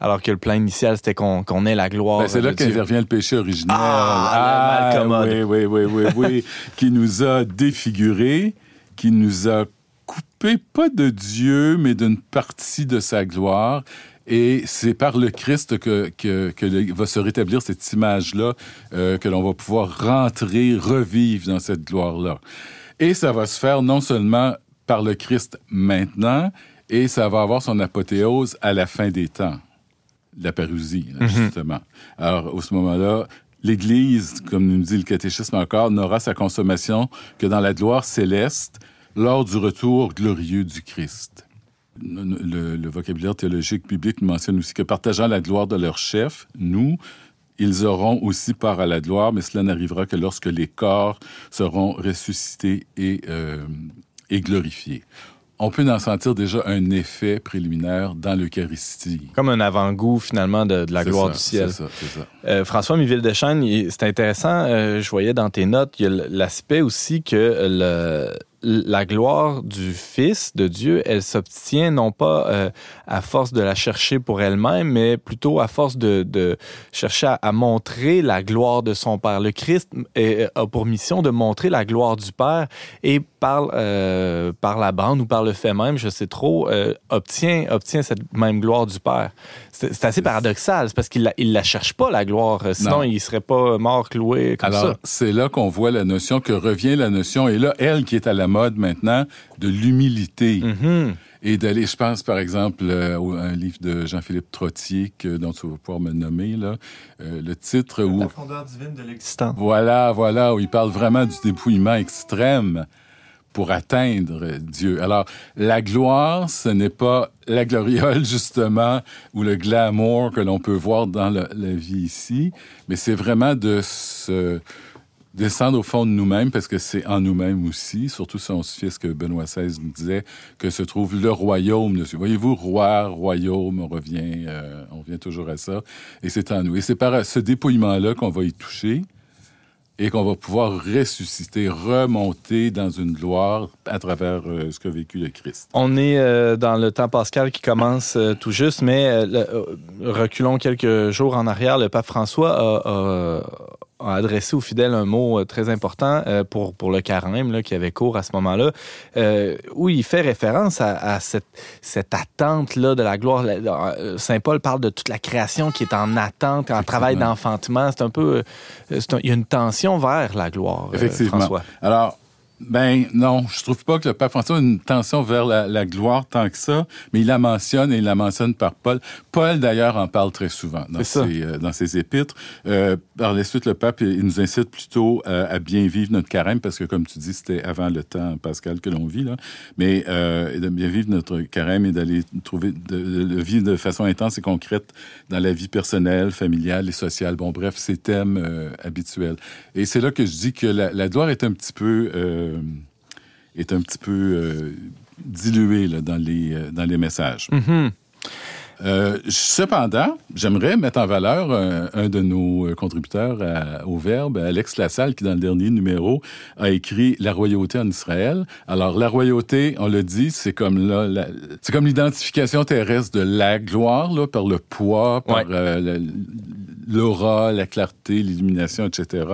Alors que le plan initial, c'était qu'on ait la gloire. Ben, c'est là qu'intervient le péché originel. Ah, ah oui, oui, oui, oui, oui. qui nous a défigurés, qui nous a coupé, pas de Dieu, mais d'une partie de sa gloire. Et c'est par le Christ que, que, va se rétablir cette image-là, euh, que l'on va pouvoir rentrer, revivre dans cette gloire-là. Et ça va se faire non seulement par le Christ maintenant, et ça va avoir son apothéose à la fin des temps. La parousie, mhm. justement. Alors, au ce moment-là, L'Église, comme nous dit le catéchisme encore, n'aura sa consommation que dans la gloire céleste lors du retour glorieux du Christ. Le, le vocabulaire théologique biblique mentionne aussi que partageant la gloire de leur chef, nous, ils auront aussi part à la gloire, mais cela n'arrivera que lorsque les corps seront ressuscités et, euh, et glorifiés on peut en sentir déjà un effet préliminaire dans l'Eucharistie. Comme un avant-goût, finalement, de, la gloire du ciel. C'est ça, c'est ça. Euh, François Miville de c'est intéressant. Euh, je voyais dans tes notes, il y a l'aspect aussi que le, la gloire du Fils de Dieu, elle s'obtient non pas euh, à force de la chercher pour elle-même, mais plutôt à force de, chercher à, montrer la gloire de son Père. Le Christ a pour mission de montrer la gloire du Père et par, euh, la bande ou par le fait même, je sais trop, euh, obtient, obtient cette même gloire du Père. C'est assez paradoxal, parce qu'il la, il la cherche pas, la gloire, sinon il serait pas mort cloué comme Alors, c'est là qu'on voit la notion, que revient la notion, et là, elle qui est à la mode maintenant de l'humilité. Mm-hmm. Et d'aller, je pense par exemple euh, à un livre de Jean-Philippe Trottier, que, dont tu vas pouvoir me nommer, là, euh, le titre où... La fondeur divine de l'existence. Voilà, voilà, où il parle vraiment du dépouillement extrême pour atteindre Dieu. Alors, la gloire, ce n'est pas la gloriole, justement, ou le glamour que l'on peut voir dans la vie ici, mais c'est vraiment de descendre au fond de nous-mêmes, parce que c'est en nous-mêmes aussi, surtout si on se fie ce que Benoît XVI nous disait, que se trouve le royaume dessus. Voyez-vous, roi, royaume, on revient, euh, on revient toujours à ça, et c'est en nous. Et c'est par ce dépouillement-là qu'on va y toucher et qu'on va pouvoir ressusciter, remonter dans une gloire à travers euh, ce qu'a vécu le Christ. On est euh, dans le temps pascal qui commence tout juste, mais reculons quelques jours en arrière, le pape François a a adressé aux fidèles un mot euh, très important euh, pour, pour le carême là, qui avait cours à ce moment-là, euh, où il fait référence à, cette, cette attente-là de la gloire. Saint Paul parle de toute la création qui est en attente, en travail d'enfantement. C'est un peu... il y a une tension vers la gloire, Effectivement. François. Alors, ben non, je trouve pas que le pape François a une tension vers la, gloire tant que ça, mais il la mentionne et il la mentionne par Paul. Paul d'ailleurs en parle très souvent dans, ses, euh, dans ses épîtres. Euh, par la suite, le pape il nous incite plutôt euh, à bien vivre notre carême parce que comme tu dis, c'était avant le temps pascal que l'on vit là, mais euh, de bien vivre notre carême et d'aller trouver de, de, vivre de façon intense et concrète dans la vie personnelle, familiale et sociale. Bon bref, ces thèmes habituels. Et c'est là que je dis que la, la gloire est un petit peu euh, est un petit peu euh, dilué là, dans, les, euh, dans les messages. Mm-hmm. cependant, j'aimerais mettre en valeur un, de nos contributeurs au Verbe, Alex Lassalle, qui dans le dernier numéro a écrit La royauté en Israël. Alors la royauté, on le dit, c'est comme là, c'est comme l'identification terrestre de la gloire là, par le poids, par l'aura, la clarté, l'illumination, etc.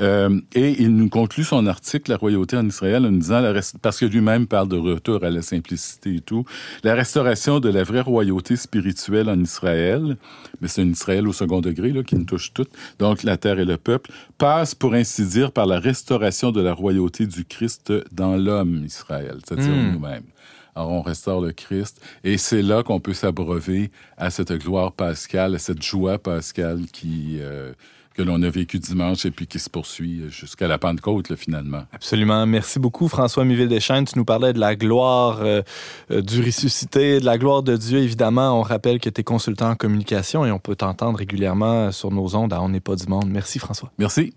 Euh, et il nous conclut son article, La royauté en Israël, en nous disant, la parce que lui-même parle de retour à la simplicité et tout, la restauration de la vraie royauté spirituelle en Israël, mais c'est un Israël au second degré là, qui nous touche toutes, donc la terre et le peuple, passe pour ainsi dire par la restauration de la royauté du Christ dans l'homme Israël, c'est-à-dire Mm. nous-mêmes. Alors, on restaure le Christ. Et c'est là qu'on peut s'abreuver à cette gloire pascale, à cette joie pascale qui, euh, que l'on a vécu dimanche et puis qui se poursuit jusqu'à la Pentecôte, là, finalement. Absolument. Merci beaucoup, François Miville-Deschênes. Tu nous parlais de la gloire euh, euh, du ressuscité, de la gloire de Dieu, évidemment. On rappelle que tu es consultant en communication et on peut t'entendre régulièrement sur nos ondes à On n'est pas du monde. Merci, François. Merci.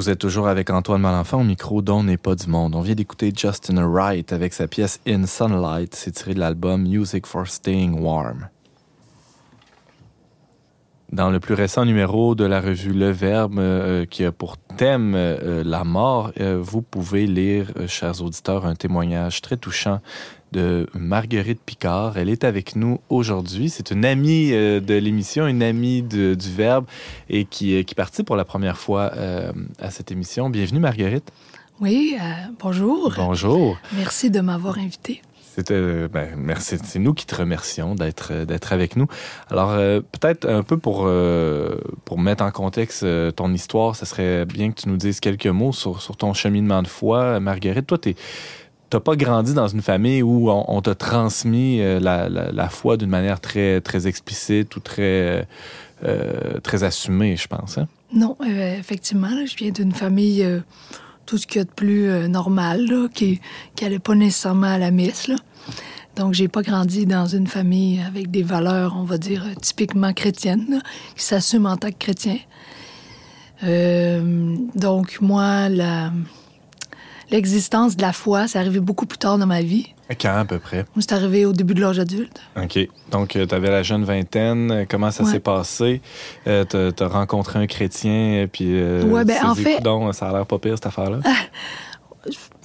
Vous êtes toujours avec Antoine Malenfant au micro dont n'est pas du monde. On vient d'écouter Justin Wright avec sa pièce In Sunlight. C'est tiré de l'album Music for Staying Warm. Dans le plus récent numéro de la revue Le Verbe, euh, qui a pour thème euh, la mort, euh, vous pouvez lire, chers auditeurs, un témoignage très touchant de Marguerite Picard. Elle est avec nous aujourd'hui. C'est une amie de l'émission, une amie du Verbe et qui, qui partit pour la première fois à cette émission. Bienvenue, Marguerite. Oui, bonjour. Bonjour. Merci de m'avoir invité. C'était, ben, merci. C'est nous qui te remercions d'être d'être avec nous. Alors euh, peut-être un peu pour euh, mettre en contexte euh, ton histoire, ça serait bien que tu nous dises quelques mots sur, ton cheminement de foi, Marguerite. Toi, tu t'as pas grandi dans une famille où on, t'a transmis la, la, foi d'une manière très explicite ou très très assumée, je pense. Hein? Non, effectivement, je viens d'une famille tout ce qu'il y a de plus euh, normal, qui n'allait pas nécessairement à la messe. Là. Donc, j'ai pas grandi dans une famille avec des valeurs, on va dire, typiquement chrétiennes, qui s'assument en tant que chrétien. Euh, donc, moi, l'existence de la foi, c'est arrivé beaucoup plus tard dans ma vie. Quand à peu près? C'est arrivé au début de l'âge adulte. OK. Donc, euh, tu avais la jeune vingtaine. Comment ça s'est passé? Euh, tu as rencontré un chrétien, puis... Euh, ouais, ben en fait... ça a l'air pas pire, cette affaire-là.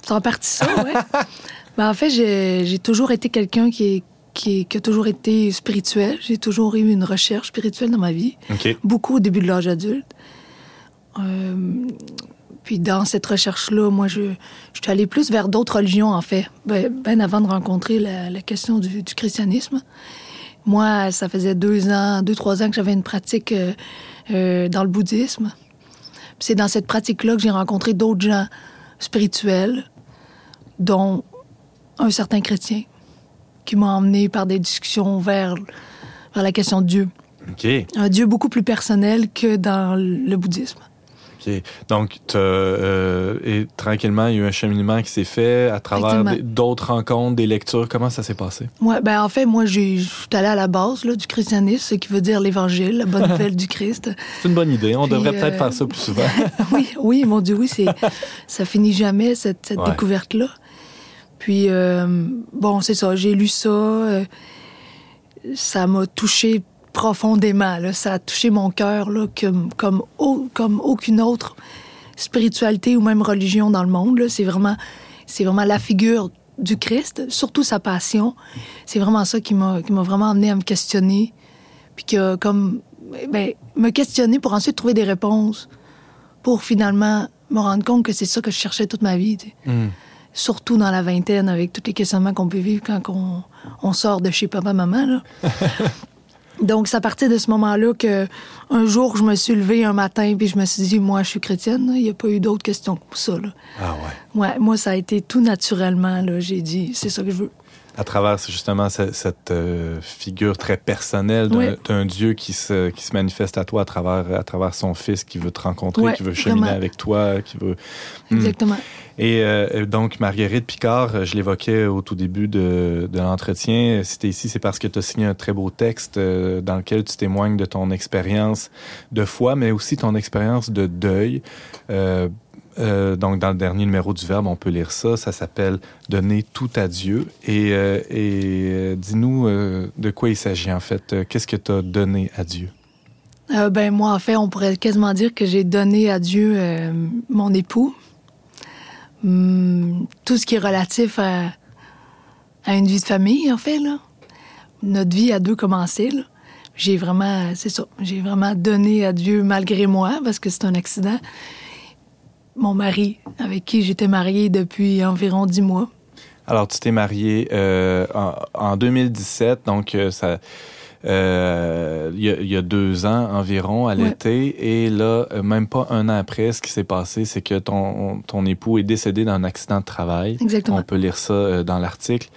c'est en partie ça, ouais. ben, en fait, j'ai toujours été quelqu'un qui, qui, qui, a toujours été spirituel. J'ai toujours eu une recherche spirituelle dans ma vie. OK. Beaucoup au début de l'âge adulte. Euh, puis dans cette recherche-là, moi, je, je suis allée plus vers d'autres religions, en fait, bien ben avant de rencontrer la, question du, christianisme. Moi, ça faisait deux ans, deux, trois ans que j'avais une pratique euh, euh, dans le bouddhisme. C'est dans cette pratique-là que j'ai rencontré d'autres gens spirituels, dont un certain chrétien, qui m'a emmené par des discussions vers, vers la question de Dieu. Un Dieu beaucoup plus personnel que dans le bouddhisme. Donc, euh, et tranquillement, il y a eu un cheminement qui s'est fait à travers d'autres rencontres, des lectures. Comment ça s'est passé? Ouais, ben en fait, moi, je suis allée à la base là, du christianisme, ce qui veut dire l'Évangile, la bonne nouvelle du Christ. C'est une bonne idée. On devrait peut-être faire ça plus souvent. oui, oui, mon Dieu, oui, c'est ça finit jamais cette, découverte-là. Puis euh, bon, c'est ça. J'ai lu ça. Euh, ça m'a touché profondément. Là. Ça a touché mon cœur comme, comme, comme aucune autre spiritualité ou même religion dans le monde. C'est vraiment, vraiment la figure du Christ, surtout sa passion. C'est vraiment ça qui m'a, qui m'a vraiment amené à me questionner. Puis que, comme, ben, me questionner pour ensuite trouver des réponses. Pour finalement me rendre compte que c'est ça que je cherchais toute ma vie. Hmm. Surtout dans la vingtaine, avec tous les questionnements qu'on peut vivre quand on, on sort de chez papa-maman. Là. Donc, c'est à partir de ce moment-là que un jour, je me suis levée un matin puis je me suis dit, moi, je suis chrétienne. Il n'y a pas eu d'autres questions que ça. Là. Ah ouais? Ouais, moi, ça a été tout naturellement. J'ai dit, c'est ça que je veux à travers justement cette, euh, figure très personnelle d'un Dieu qui se, qui se manifeste à toi à travers, à travers son Fils qui veut te rencontrer, qui veut cheminer avec toi, qui veut... Hmm. Exactement. Et euh, donc, Marguerite Picard, je l'évoquais au tout début de, de l'entretien, si tu ici, c'est parce que tu as signé un très beau texte euh, dans lequel tu témoignes de ton expérience de foi, mais aussi ton expérience de deuil. Euh, donc, dans le dernier numéro du Verbe, on peut lire ça. Ça s'appelle Donner tout à Dieu. Et, euh, euh, dis-nous de quoi il s'agit en fait. Qu'est-ce que tu as donné à Dieu? ben moi, en fait, on pourrait quasiment dire que j'ai donné à Dieu mon époux. Hum, tout ce qui est relatif à, à, une vie de famille, en fait, là. Notre vie a deux commencé, là. J'ai vraiment, c'est ça, j'ai vraiment donné à Dieu malgré moi, parce que c'est un accident mon mari, avec qui j'étais mariée depuis environ dix mois. Alors, tu t'es mariée euh, en, 2017, donc euh, ça. Euh, il y, a deux ans environ, à l'été. Et là, même pas un an après, ce qui s'est passé, c'est que ton, ton époux est décédé dans un accident de travail. Exactement. On peut lire ça dans l'article.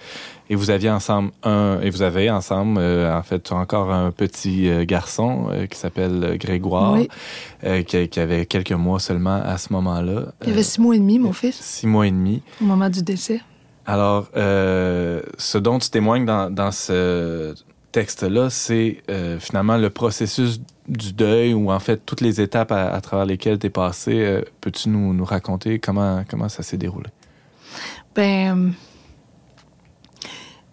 Et vous aviez ensemble un, et vous avez ensemble, euh, en fait, encore un petit euh, garçon euh, qui s'appelle Grégoire, qui, avait quelques mois seulement à ce moment-là. Il avait six mois et demi, mon fils. Six mois et demi. Au moment du décès. Alors, ce dont tu témoignes dans, dans ce texte-là, c'est finalement le processus du deuil ou en fait toutes les étapes à, travers lesquelles tu es passé, peux-tu nous, nous, raconter comment, comment ça s'est déroulé? Ben,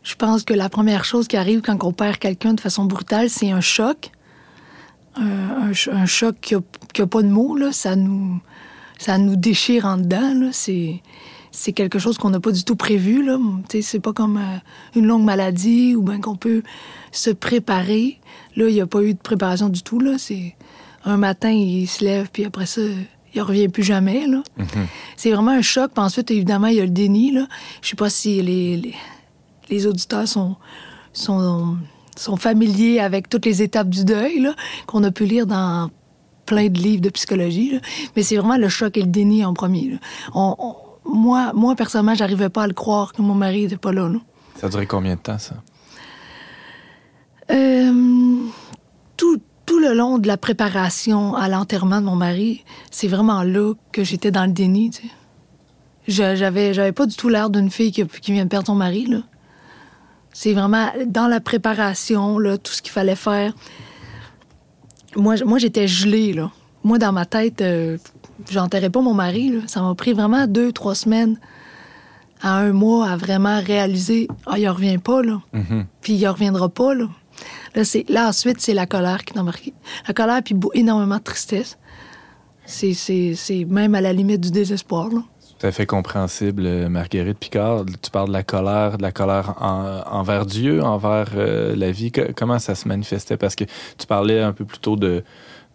je pense que la première chose qui arrive quand on perd quelqu'un de façon brutale, c'est un choc. Un, choc qui n'a pas de mots, là. Ça nous, ça nous déchire en dedans, C'est c'est quelque chose qu'on n'a pas du tout prévu. Là. C'est pas comme euh, une longue maladie ou bien qu'on peut se préparer. Là, il n'y a pas eu de préparation du tout. Là. C'est un matin, il se lève, puis après ça, il revient plus jamais. Là. Mm-hmm. C'est vraiment un choc. Puis ensuite, évidemment, il y a le déni. Là. Je sais pas si les, les, auditeurs sont, sont, sont familiers avec toutes les étapes du deuil qu'on a pu lire dans plein de livres de psychologie. Mais c'est vraiment le choc et le déni en premier. on, moi, moi personnellement, j'arrivais pas à le croire que mon mari n'était pas là, Ça a duré combien de temps, ça? Euh, tout, tout le long de la préparation à l'enterrement de mon mari, c'est vraiment là que j'étais dans le déni. Tu sais. J'avais, j'avais pas du tout l'air d'une fille qui, qui, vient de perdre son mari. Là. C'est vraiment dans la préparation, là, tout ce qu'il fallait faire. Moi, moi j'étais gelée. Là. Moi, dans ma tête, euh, j'enterrais pas mon mari. Ça m'a pris vraiment deux, trois semaines à un mois à vraiment réaliser Ah, il revient pas, là. Mm-hmm. Puis il reviendra pas, là. Là, là ensuite, c'est la colère qui m'a marqué. La colère, puis énormément de tristesse. C'est même à la limite du désespoir, là. Tout à fait compréhensible, euh, Marguerite Picard. Tu parles de la colère, de la colère envers Dieu, envers euh, la vie. comment ça se manifestait? Parce que tu parlais un peu plus tôt de,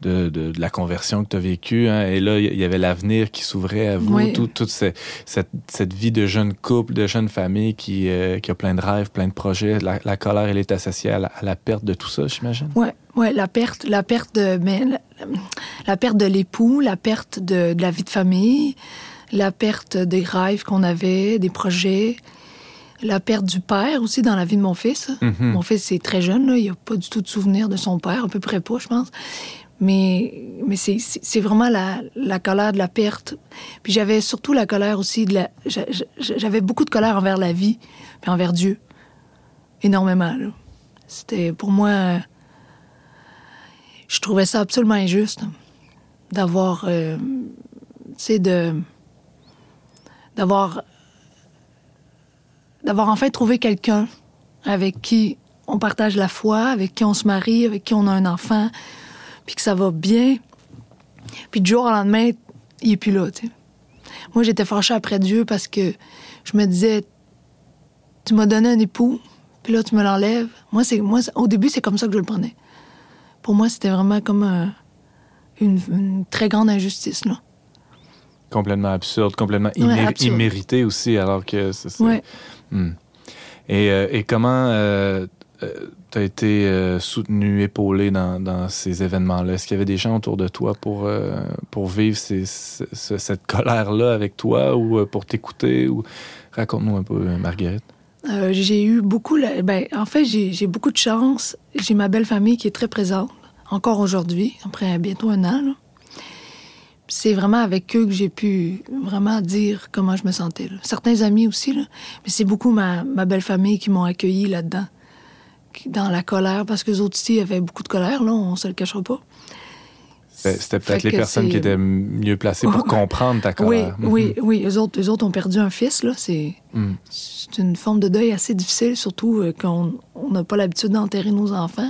de, de, la conversion que tu as vécue. Hein, et là, il y avait l'avenir qui s'ouvrait à vous, toute cette, cette, vie de jeune couple, de jeune famille qui, euh, qui a plein de rêves, plein de projets. La, colère, elle est associée à la, perte de tout ça, j'imagine? Oui, ouais, la perte, la perte de, mais, la, perte de l'époux, la perte de, de, la vie de famille, la perte des rêves qu'on avait, des projets. La perte du père aussi dans la vie de mon fils. Mm-hmm. Mon fils est très jeune, là, il n'a pas du tout de souvenir de son père, à peu près pas, je pense. Mais, mais c'est vraiment la, la, colère de la perte. Puis j'avais surtout la colère aussi de la. J'avais beaucoup de colère envers la vie, puis envers Dieu. Énormément, C'était pour moi. Je trouvais ça absolument injuste d'avoir. Euh, tu sais, de. D'avoir. enfin trouvé quelqu'un avec qui on partage la foi, avec qui on se marie, avec qui on a un enfant, puis que ça va bien. Puis du jour au lendemain, il est plus là. Moi, j'étais fâchée après Dieu parce que je me disais, tu m'as donné un époux, puis là, tu me l'enlèves. Moi, c'est, moi, au début, c'est comme ça que je le prenais. Pour moi, c'était vraiment comme une, très grande injustice, là. Complètement absurde, complètement immérité aussi, alors que c'est... Ouais. Hmm. Et, euh, et, comment... Euh, euh, tu as été euh, soutenu, épaulé dans, dans ces événements-là? Est-ce qu'il y avait des gens autour de toi pour, euh, pour vivre cette colère-là avec toi ou pour t'écouter? Ou... Raconte-nous un peu, Marguerite. j'ai eu beaucoup... Ben, en fait, j'ai beaucoup de chance. J'ai ma belle famille qui est très présente, encore aujourd'hui, après bientôt un an. C'est vraiment avec eux que j'ai pu vraiment dire comment je me sentais. Certains amis aussi, là. mais c'est beaucoup ma, ma belle famille qui m'ont accueilli là-dedans dans la colère, parce que les autres ici avaient beaucoup de colère, là, on se le cachera pas. C'était peut-être les personnes qui étaient mieux placées pour comprendre ta colère. Oui, oui, mhm. oui. Eux autres, eux autres ont perdu un fils, là. C'est une forme de deuil assez difficile, surtout euh, quand on n'a pas l'habitude d'enterrer nos enfants,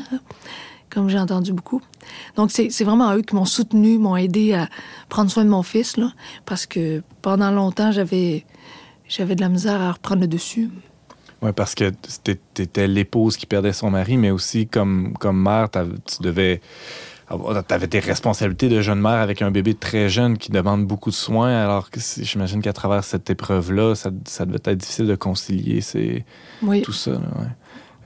comme j'ai entendu beaucoup. Donc, c'est vraiment eux qui m'ont soutenu, m'ont aidé à prendre soin de mon fils, là, parce que pendant longtemps, j'avais de la misère à reprendre le dessus. Oui, parce que tu étais l'épouse qui perdait son mari, mais aussi comme, comme mère, tu devais. Tu avais des responsabilités de jeune mère avec un bébé très jeune qui demande beaucoup de soins, alors que j'imagine qu'à travers cette épreuve-là, ça, ça, devait être difficile de concilier tout ça.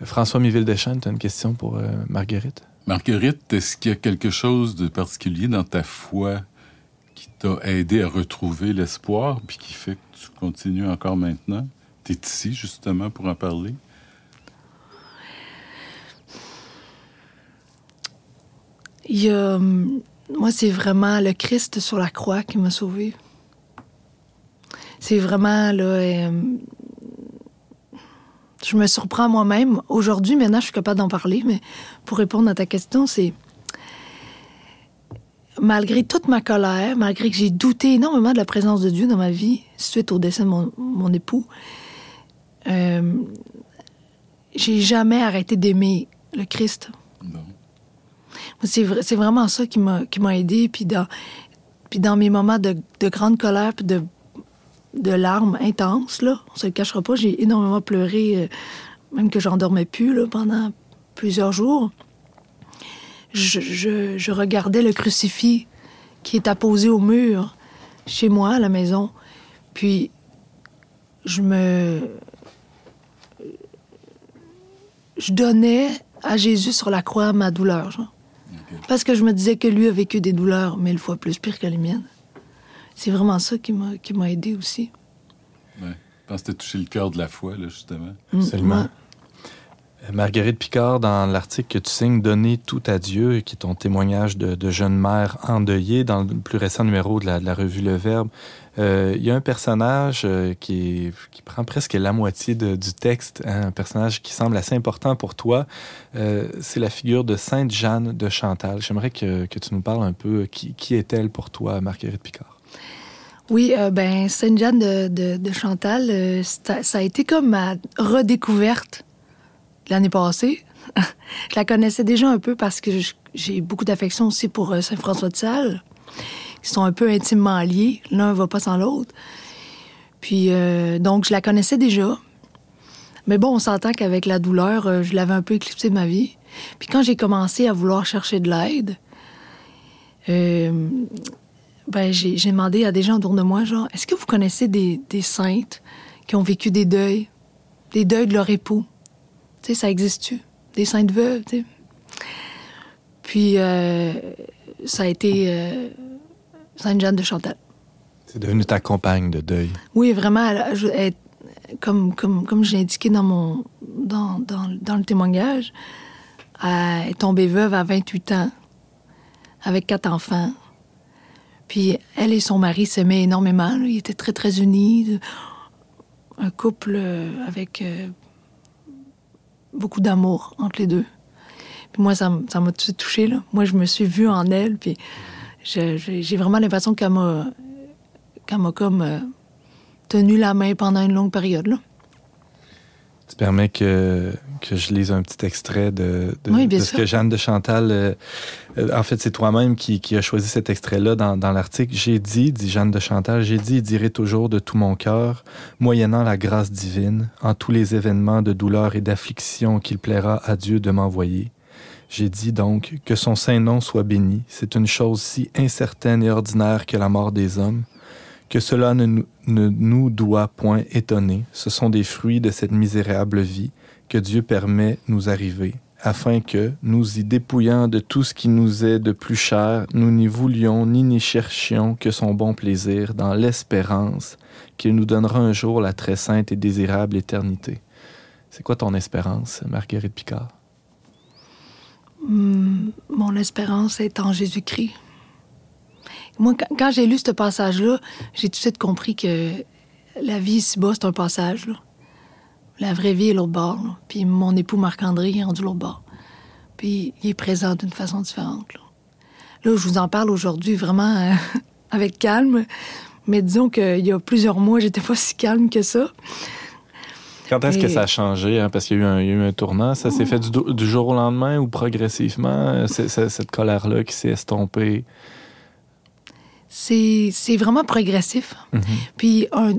François Miville-Deschênes, tu as une question pour euh, Marguerite? Marguerite, est-ce qu'il y a quelque chose de particulier dans ta foi qui t'a aidé à retrouver l'espoir, puis qui fait que tu continues encore maintenant? tu es ici justement pour en parler? Il moi, c'est vraiment le Christ sur la croix qui m'a sauvé. C'est vraiment là. Euh, je me surprends moi-même. Aujourd'hui, maintenant, je suis capable d'en parler, mais pour répondre à ta question, c'est malgré toute ma colère, malgré que j'ai douté énormément de la présence de Dieu dans ma vie suite au décès de mon, époux, euh, j'ai jamais arrêté d'aimer le Christ. C'est, vraiment ça qui m'a, aidé. Puis dans, puis dans mes moments de, grande colère, puis de, de larmes intenses, là, on se le cachera pas, j'ai énormément pleuré, euh, même que j'en dormais plus là, pendant plusieurs jours je, regardais le crucifix qui est apposé au mur chez moi à la maison. Puis je me. Je donnais à Jésus sur la croix ma douleur. Parce que je me disais que lui a vécu des douleurs mille fois plus pires que les miennes. C'est vraiment ça qui m'a aidé aussi. Ouais. Je pense que tu touché le cœur de la foi, là, justement. Absolument. Marguerite Picard, dans l'article que tu signes Donner tout à Dieu, qui est ton témoignage de, jeune mère endeuillée, dans le plus récent numéro de la, revue Le Verbe, euh, il y a un personnage euh, qui, prend presque la moitié du texte, hein, un personnage qui semble assez important pour toi. Euh, c'est la figure de Sainte Jeanne de Chantal. J'aimerais que, tu nous parles un peu. Qui, est-elle pour toi, Marguerite Picard? Oui, ben Sainte Jeanne de, Chantal, ça, a été comme ma redécouverte l'année passée. je la connaissais déjà un peu parce que j'ai beaucoup d'affection aussi pour euh, Saint-François de Sales. Ils sont un peu intimement liés. L'un va pas sans l'autre. Puis, euh, donc, je la connaissais déjà. Mais bon, on s'entend qu'avec la douleur, euh, je l'avais un peu éclipsée de ma vie. Puis quand j'ai commencé à vouloir chercher de l'aide, ben, j'ai demandé à des gens autour de moi, genre, est-ce que vous connaissez des, des saintes qui ont vécu des deuils, des deuils de leur époux? Ça existe-tu? Des saintes veuves, tu Puis, euh, ça a été euh, Sainte-Jeanne de Chantal. C'est devenu ta compagne de deuil. Oui, vraiment. comme, comme, comme je l'ai indiqué dans, mon, dans, dans, le témoignage, elle est tombée veuve à 28 ans, avec quatre enfants. Puis elle et son mari s'aimaient énormément. Ils étaient très, très unis. Un couple euh, avec beaucoup d'amour entre les deux. Moi, ça, ça m'a touché. Là. Moi, je me suis vue en elle, puis j'ai vraiment l'impression qu'elle m'a, m'a comme euh, tenu la main pendant une longue période. Là. Tu permets que, que je lise un petit extrait de, de, ce que Jeanne de Chantal. Euh, euh, en fait, c'est toi-même qui, qui a choisi cet extrait-là dans, dans l'article. J'ai dit, dit Jeanne de Chantal, j'ai dit dirai toujours de tout mon cœur, moyennant la grâce divine, en tous les événements de douleur et d'affliction qu'il plaira à Dieu de m'envoyer. J'ai dit donc que son saint nom soit béni. C'est une chose si incertaine et ordinaire que la mort des hommes que cela ne, nous doit point étonner. Ce sont des fruits de cette misérable vie que Dieu permet nous arriver, afin que, nous y dépouillant de tout ce qui nous est de plus cher, nous n'y voulions ni n'y cherchions que son bon plaisir, dans l'espérance qu'il nous donnera un jour la très sainte et désirable éternité. C'est quoi ton espérance, Marguerite Picard? Hmm, mon espérance est en Jésus-Christ. Moi, quand, j'ai lu ce passage-là, j'ai tout de suite compris que la vie ici-bas, c'est un passage. La vraie vie est l'autre bord. Puis mon époux Marc-André est rendu l'autre bord. Puis il est présent d'une façon différente. Là, je vous en parle aujourd'hui vraiment euh, avec calme. Mais disons qu'il y a plusieurs mois, j'étais pas si calme que ça. Quand est-ce que ça a changé? Hein? Parce qu'il y, a eu un tournant. Ça s'est fait du, jour au lendemain ou progressivement, euh, cette colère-là qui s'est estompée? C'est vraiment progressif. Mhm. Puis un,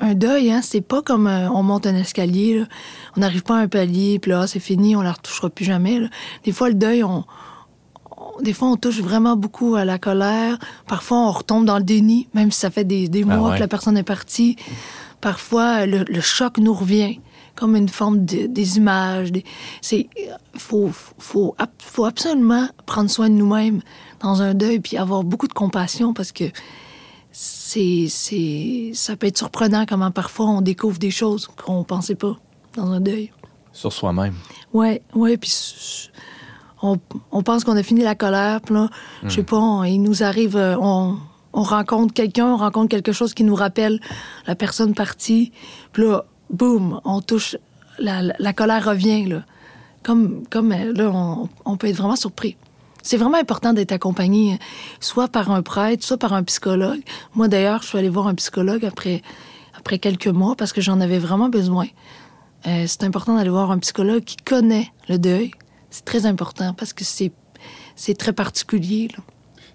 un, deuil, hein, c'est pas comme euh, on monte un escalier, on n'arrive pas à un palier, puis là, c'est fini, on la retouchera plus jamais. Des fois, le deuil, on, des fois, on touche vraiment beaucoup à la colère. Parfois, on retombe dans le déni, même si ça fait des, des ah mois que la personne est partie. Parfois, le, choc nous revient comme une forme de, des images. C'est faut, faut, faut absolument prendre soin de nous-mêmes dans un deuil, puis avoir beaucoup de compassion parce que c'est, c'est, ça peut être surprenant comment parfois on découvre des choses qu'on pensait pas dans un deuil. Sur soi-même. Ouais, ouais, puis on, on, pense qu'on a fini la colère, puis là, je sais hmm. pas, il nous arrive, euh, on, on rencontre quelqu'un, on rencontre quelque chose qui nous rappelle la personne partie, puis là, boum, on touche, la, colère revient, là. Comme, comme euh, là, on, peut être vraiment surpris c'est vraiment important d'être accompagné, soit par un prêtre, soit par un psychologue. Moi, d'ailleurs, je suis allée voir un psychologue après, après quelques mois parce que j'en avais vraiment besoin. Euh, c'est important d'aller voir un psychologue qui connaît le deuil. C'est très important parce que c'est, c'est très particulier.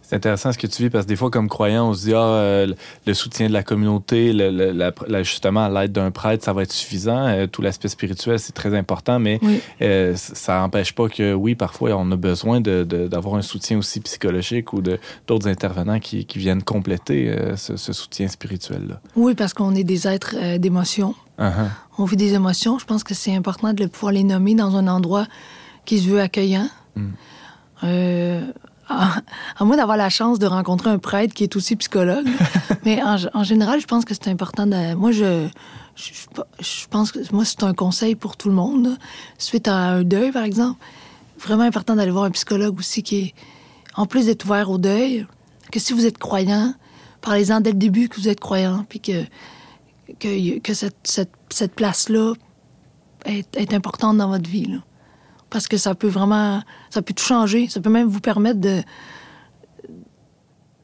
C'est intéressant ce que tu vis parce que des fois, comme croyant, on se dit ah, euh, le soutien de la communauté, le, le, justement l'aide d'un prêtre, ça va être suffisant. Euh, tout l'aspect spirituel, c'est très important, mais euh, ça n'empêche pas que oui, parfois, on a besoin d'avoir un soutien aussi psychologique ou d'autres intervenants qui, qui, viennent compléter ce, soutien spirituel-là. Oui, parce qu'on est des êtres d'émotion. Uh-huh. On vit des émotions. Je pense que c'est important de pouvoir les nommer dans un endroit qui se veut accueillant. Mm. Euh, à, moins d'avoir la chance de rencontrer un prêtre qui est aussi psychologue. Mais en, général, je pense que c'est important. De, moi, je, je, pense que moi, c'est un conseil pour tout le monde. Suite à un deuil, par exemple, vraiment important d'aller voir un psychologue aussi qui est, en plus d'être ouvert au deuil, que si vous êtes croyant, parlez-en dès le début que vous êtes croyant, puis que, que, que cette, cette, cette place-là est, est, importante dans votre vie. Là parce que ça peut vraiment, ça peut tout changer. Ça peut même vous permettre de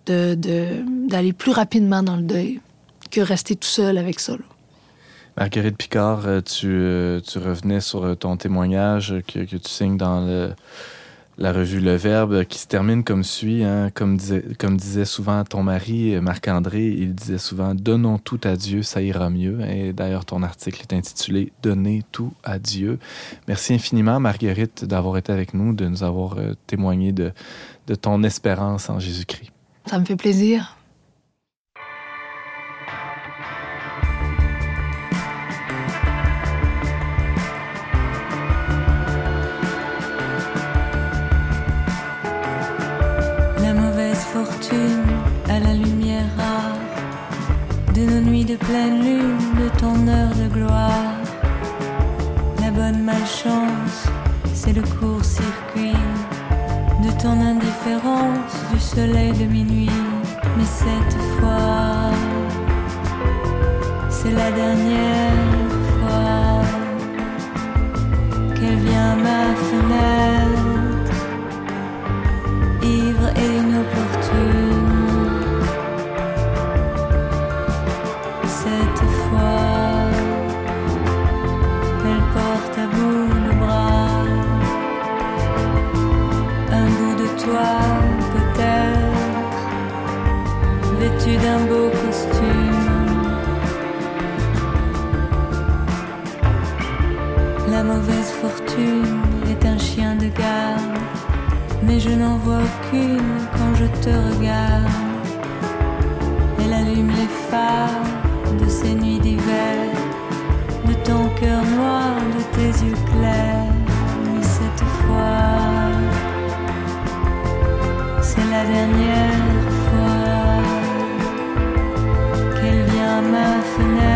d'aller plus rapidement dans le deuil que rester tout seul avec ça. Marguerite Picard, euh, tu, euh, tu, revenais sur euh, ton témoignage que, que tu signes dans le, la revue Le Verbe qui se termine comme suit, hein, comme, disait, souvent ton mari, Marc-André, il disait souvent Donnons tout à Dieu, ça ira mieux. Et d'ailleurs, ton article est intitulé Donnez tout à Dieu. Merci infiniment, Marguerite, d'avoir été avec nous, de nous avoir euh, témoigné de ton espérance en Jésus-Christ. Ça me fait plaisir. De pleine lune, de ton heure de gloire. La bonne malchance, c'est le court-circuit de ton indifférence, du soleil de minuit. Mais cette fois, c'est la dernière fois qu'elle vient ma fenêtre ivre et d'un beau costume. La mauvaise fortune est un chien de garde mais je n'en vois aucune quand je te regarde. Elle allume les phares de ces nuits d'hiver, de ton cœur noir, de tes yeux clairs. Mais cette fois, c'est la dernière ma fenêtre,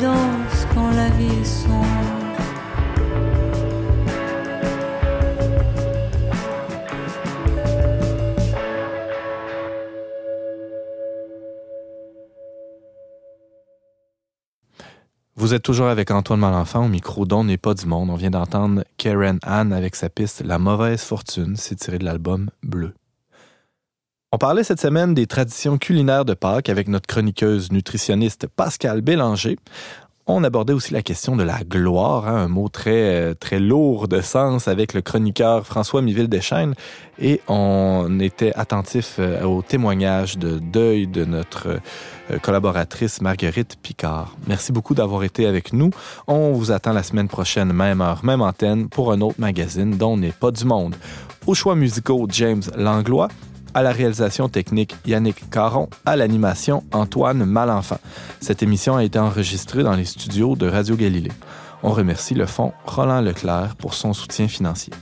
danse quand la vie. Vous êtes toujours avec Antoine Malenfant au micro d'On n'est pas du monde. On vient d'entendre Karen Anne avec sa piste La mauvaise fortune. C'est tiré de l'album Bleu. On parlait cette semaine des traditions culinaires de Pâques avec notre chroniqueuse nutritionniste Pascal Bélanger. On abordait aussi la question de la gloire, hein, un mot très, très lourd de sens avec le chroniqueur François Miville Deschaines. Et on était attentif euh, au témoignage de deuil de notre euh, collaboratrice Marguerite Picard. Merci beaucoup d'avoir été avec nous. On vous attend la semaine prochaine, même heure, même antenne, pour un autre magazine dont n'est pas du monde. Au choix musicaux, James Langlois à la réalisation technique Yannick Caron, à l'animation Antoine Malenfant. Cette émission a été enregistrée dans les studios de Radio Galilée. On remercie le fonds Roland Leclerc pour son soutien financier.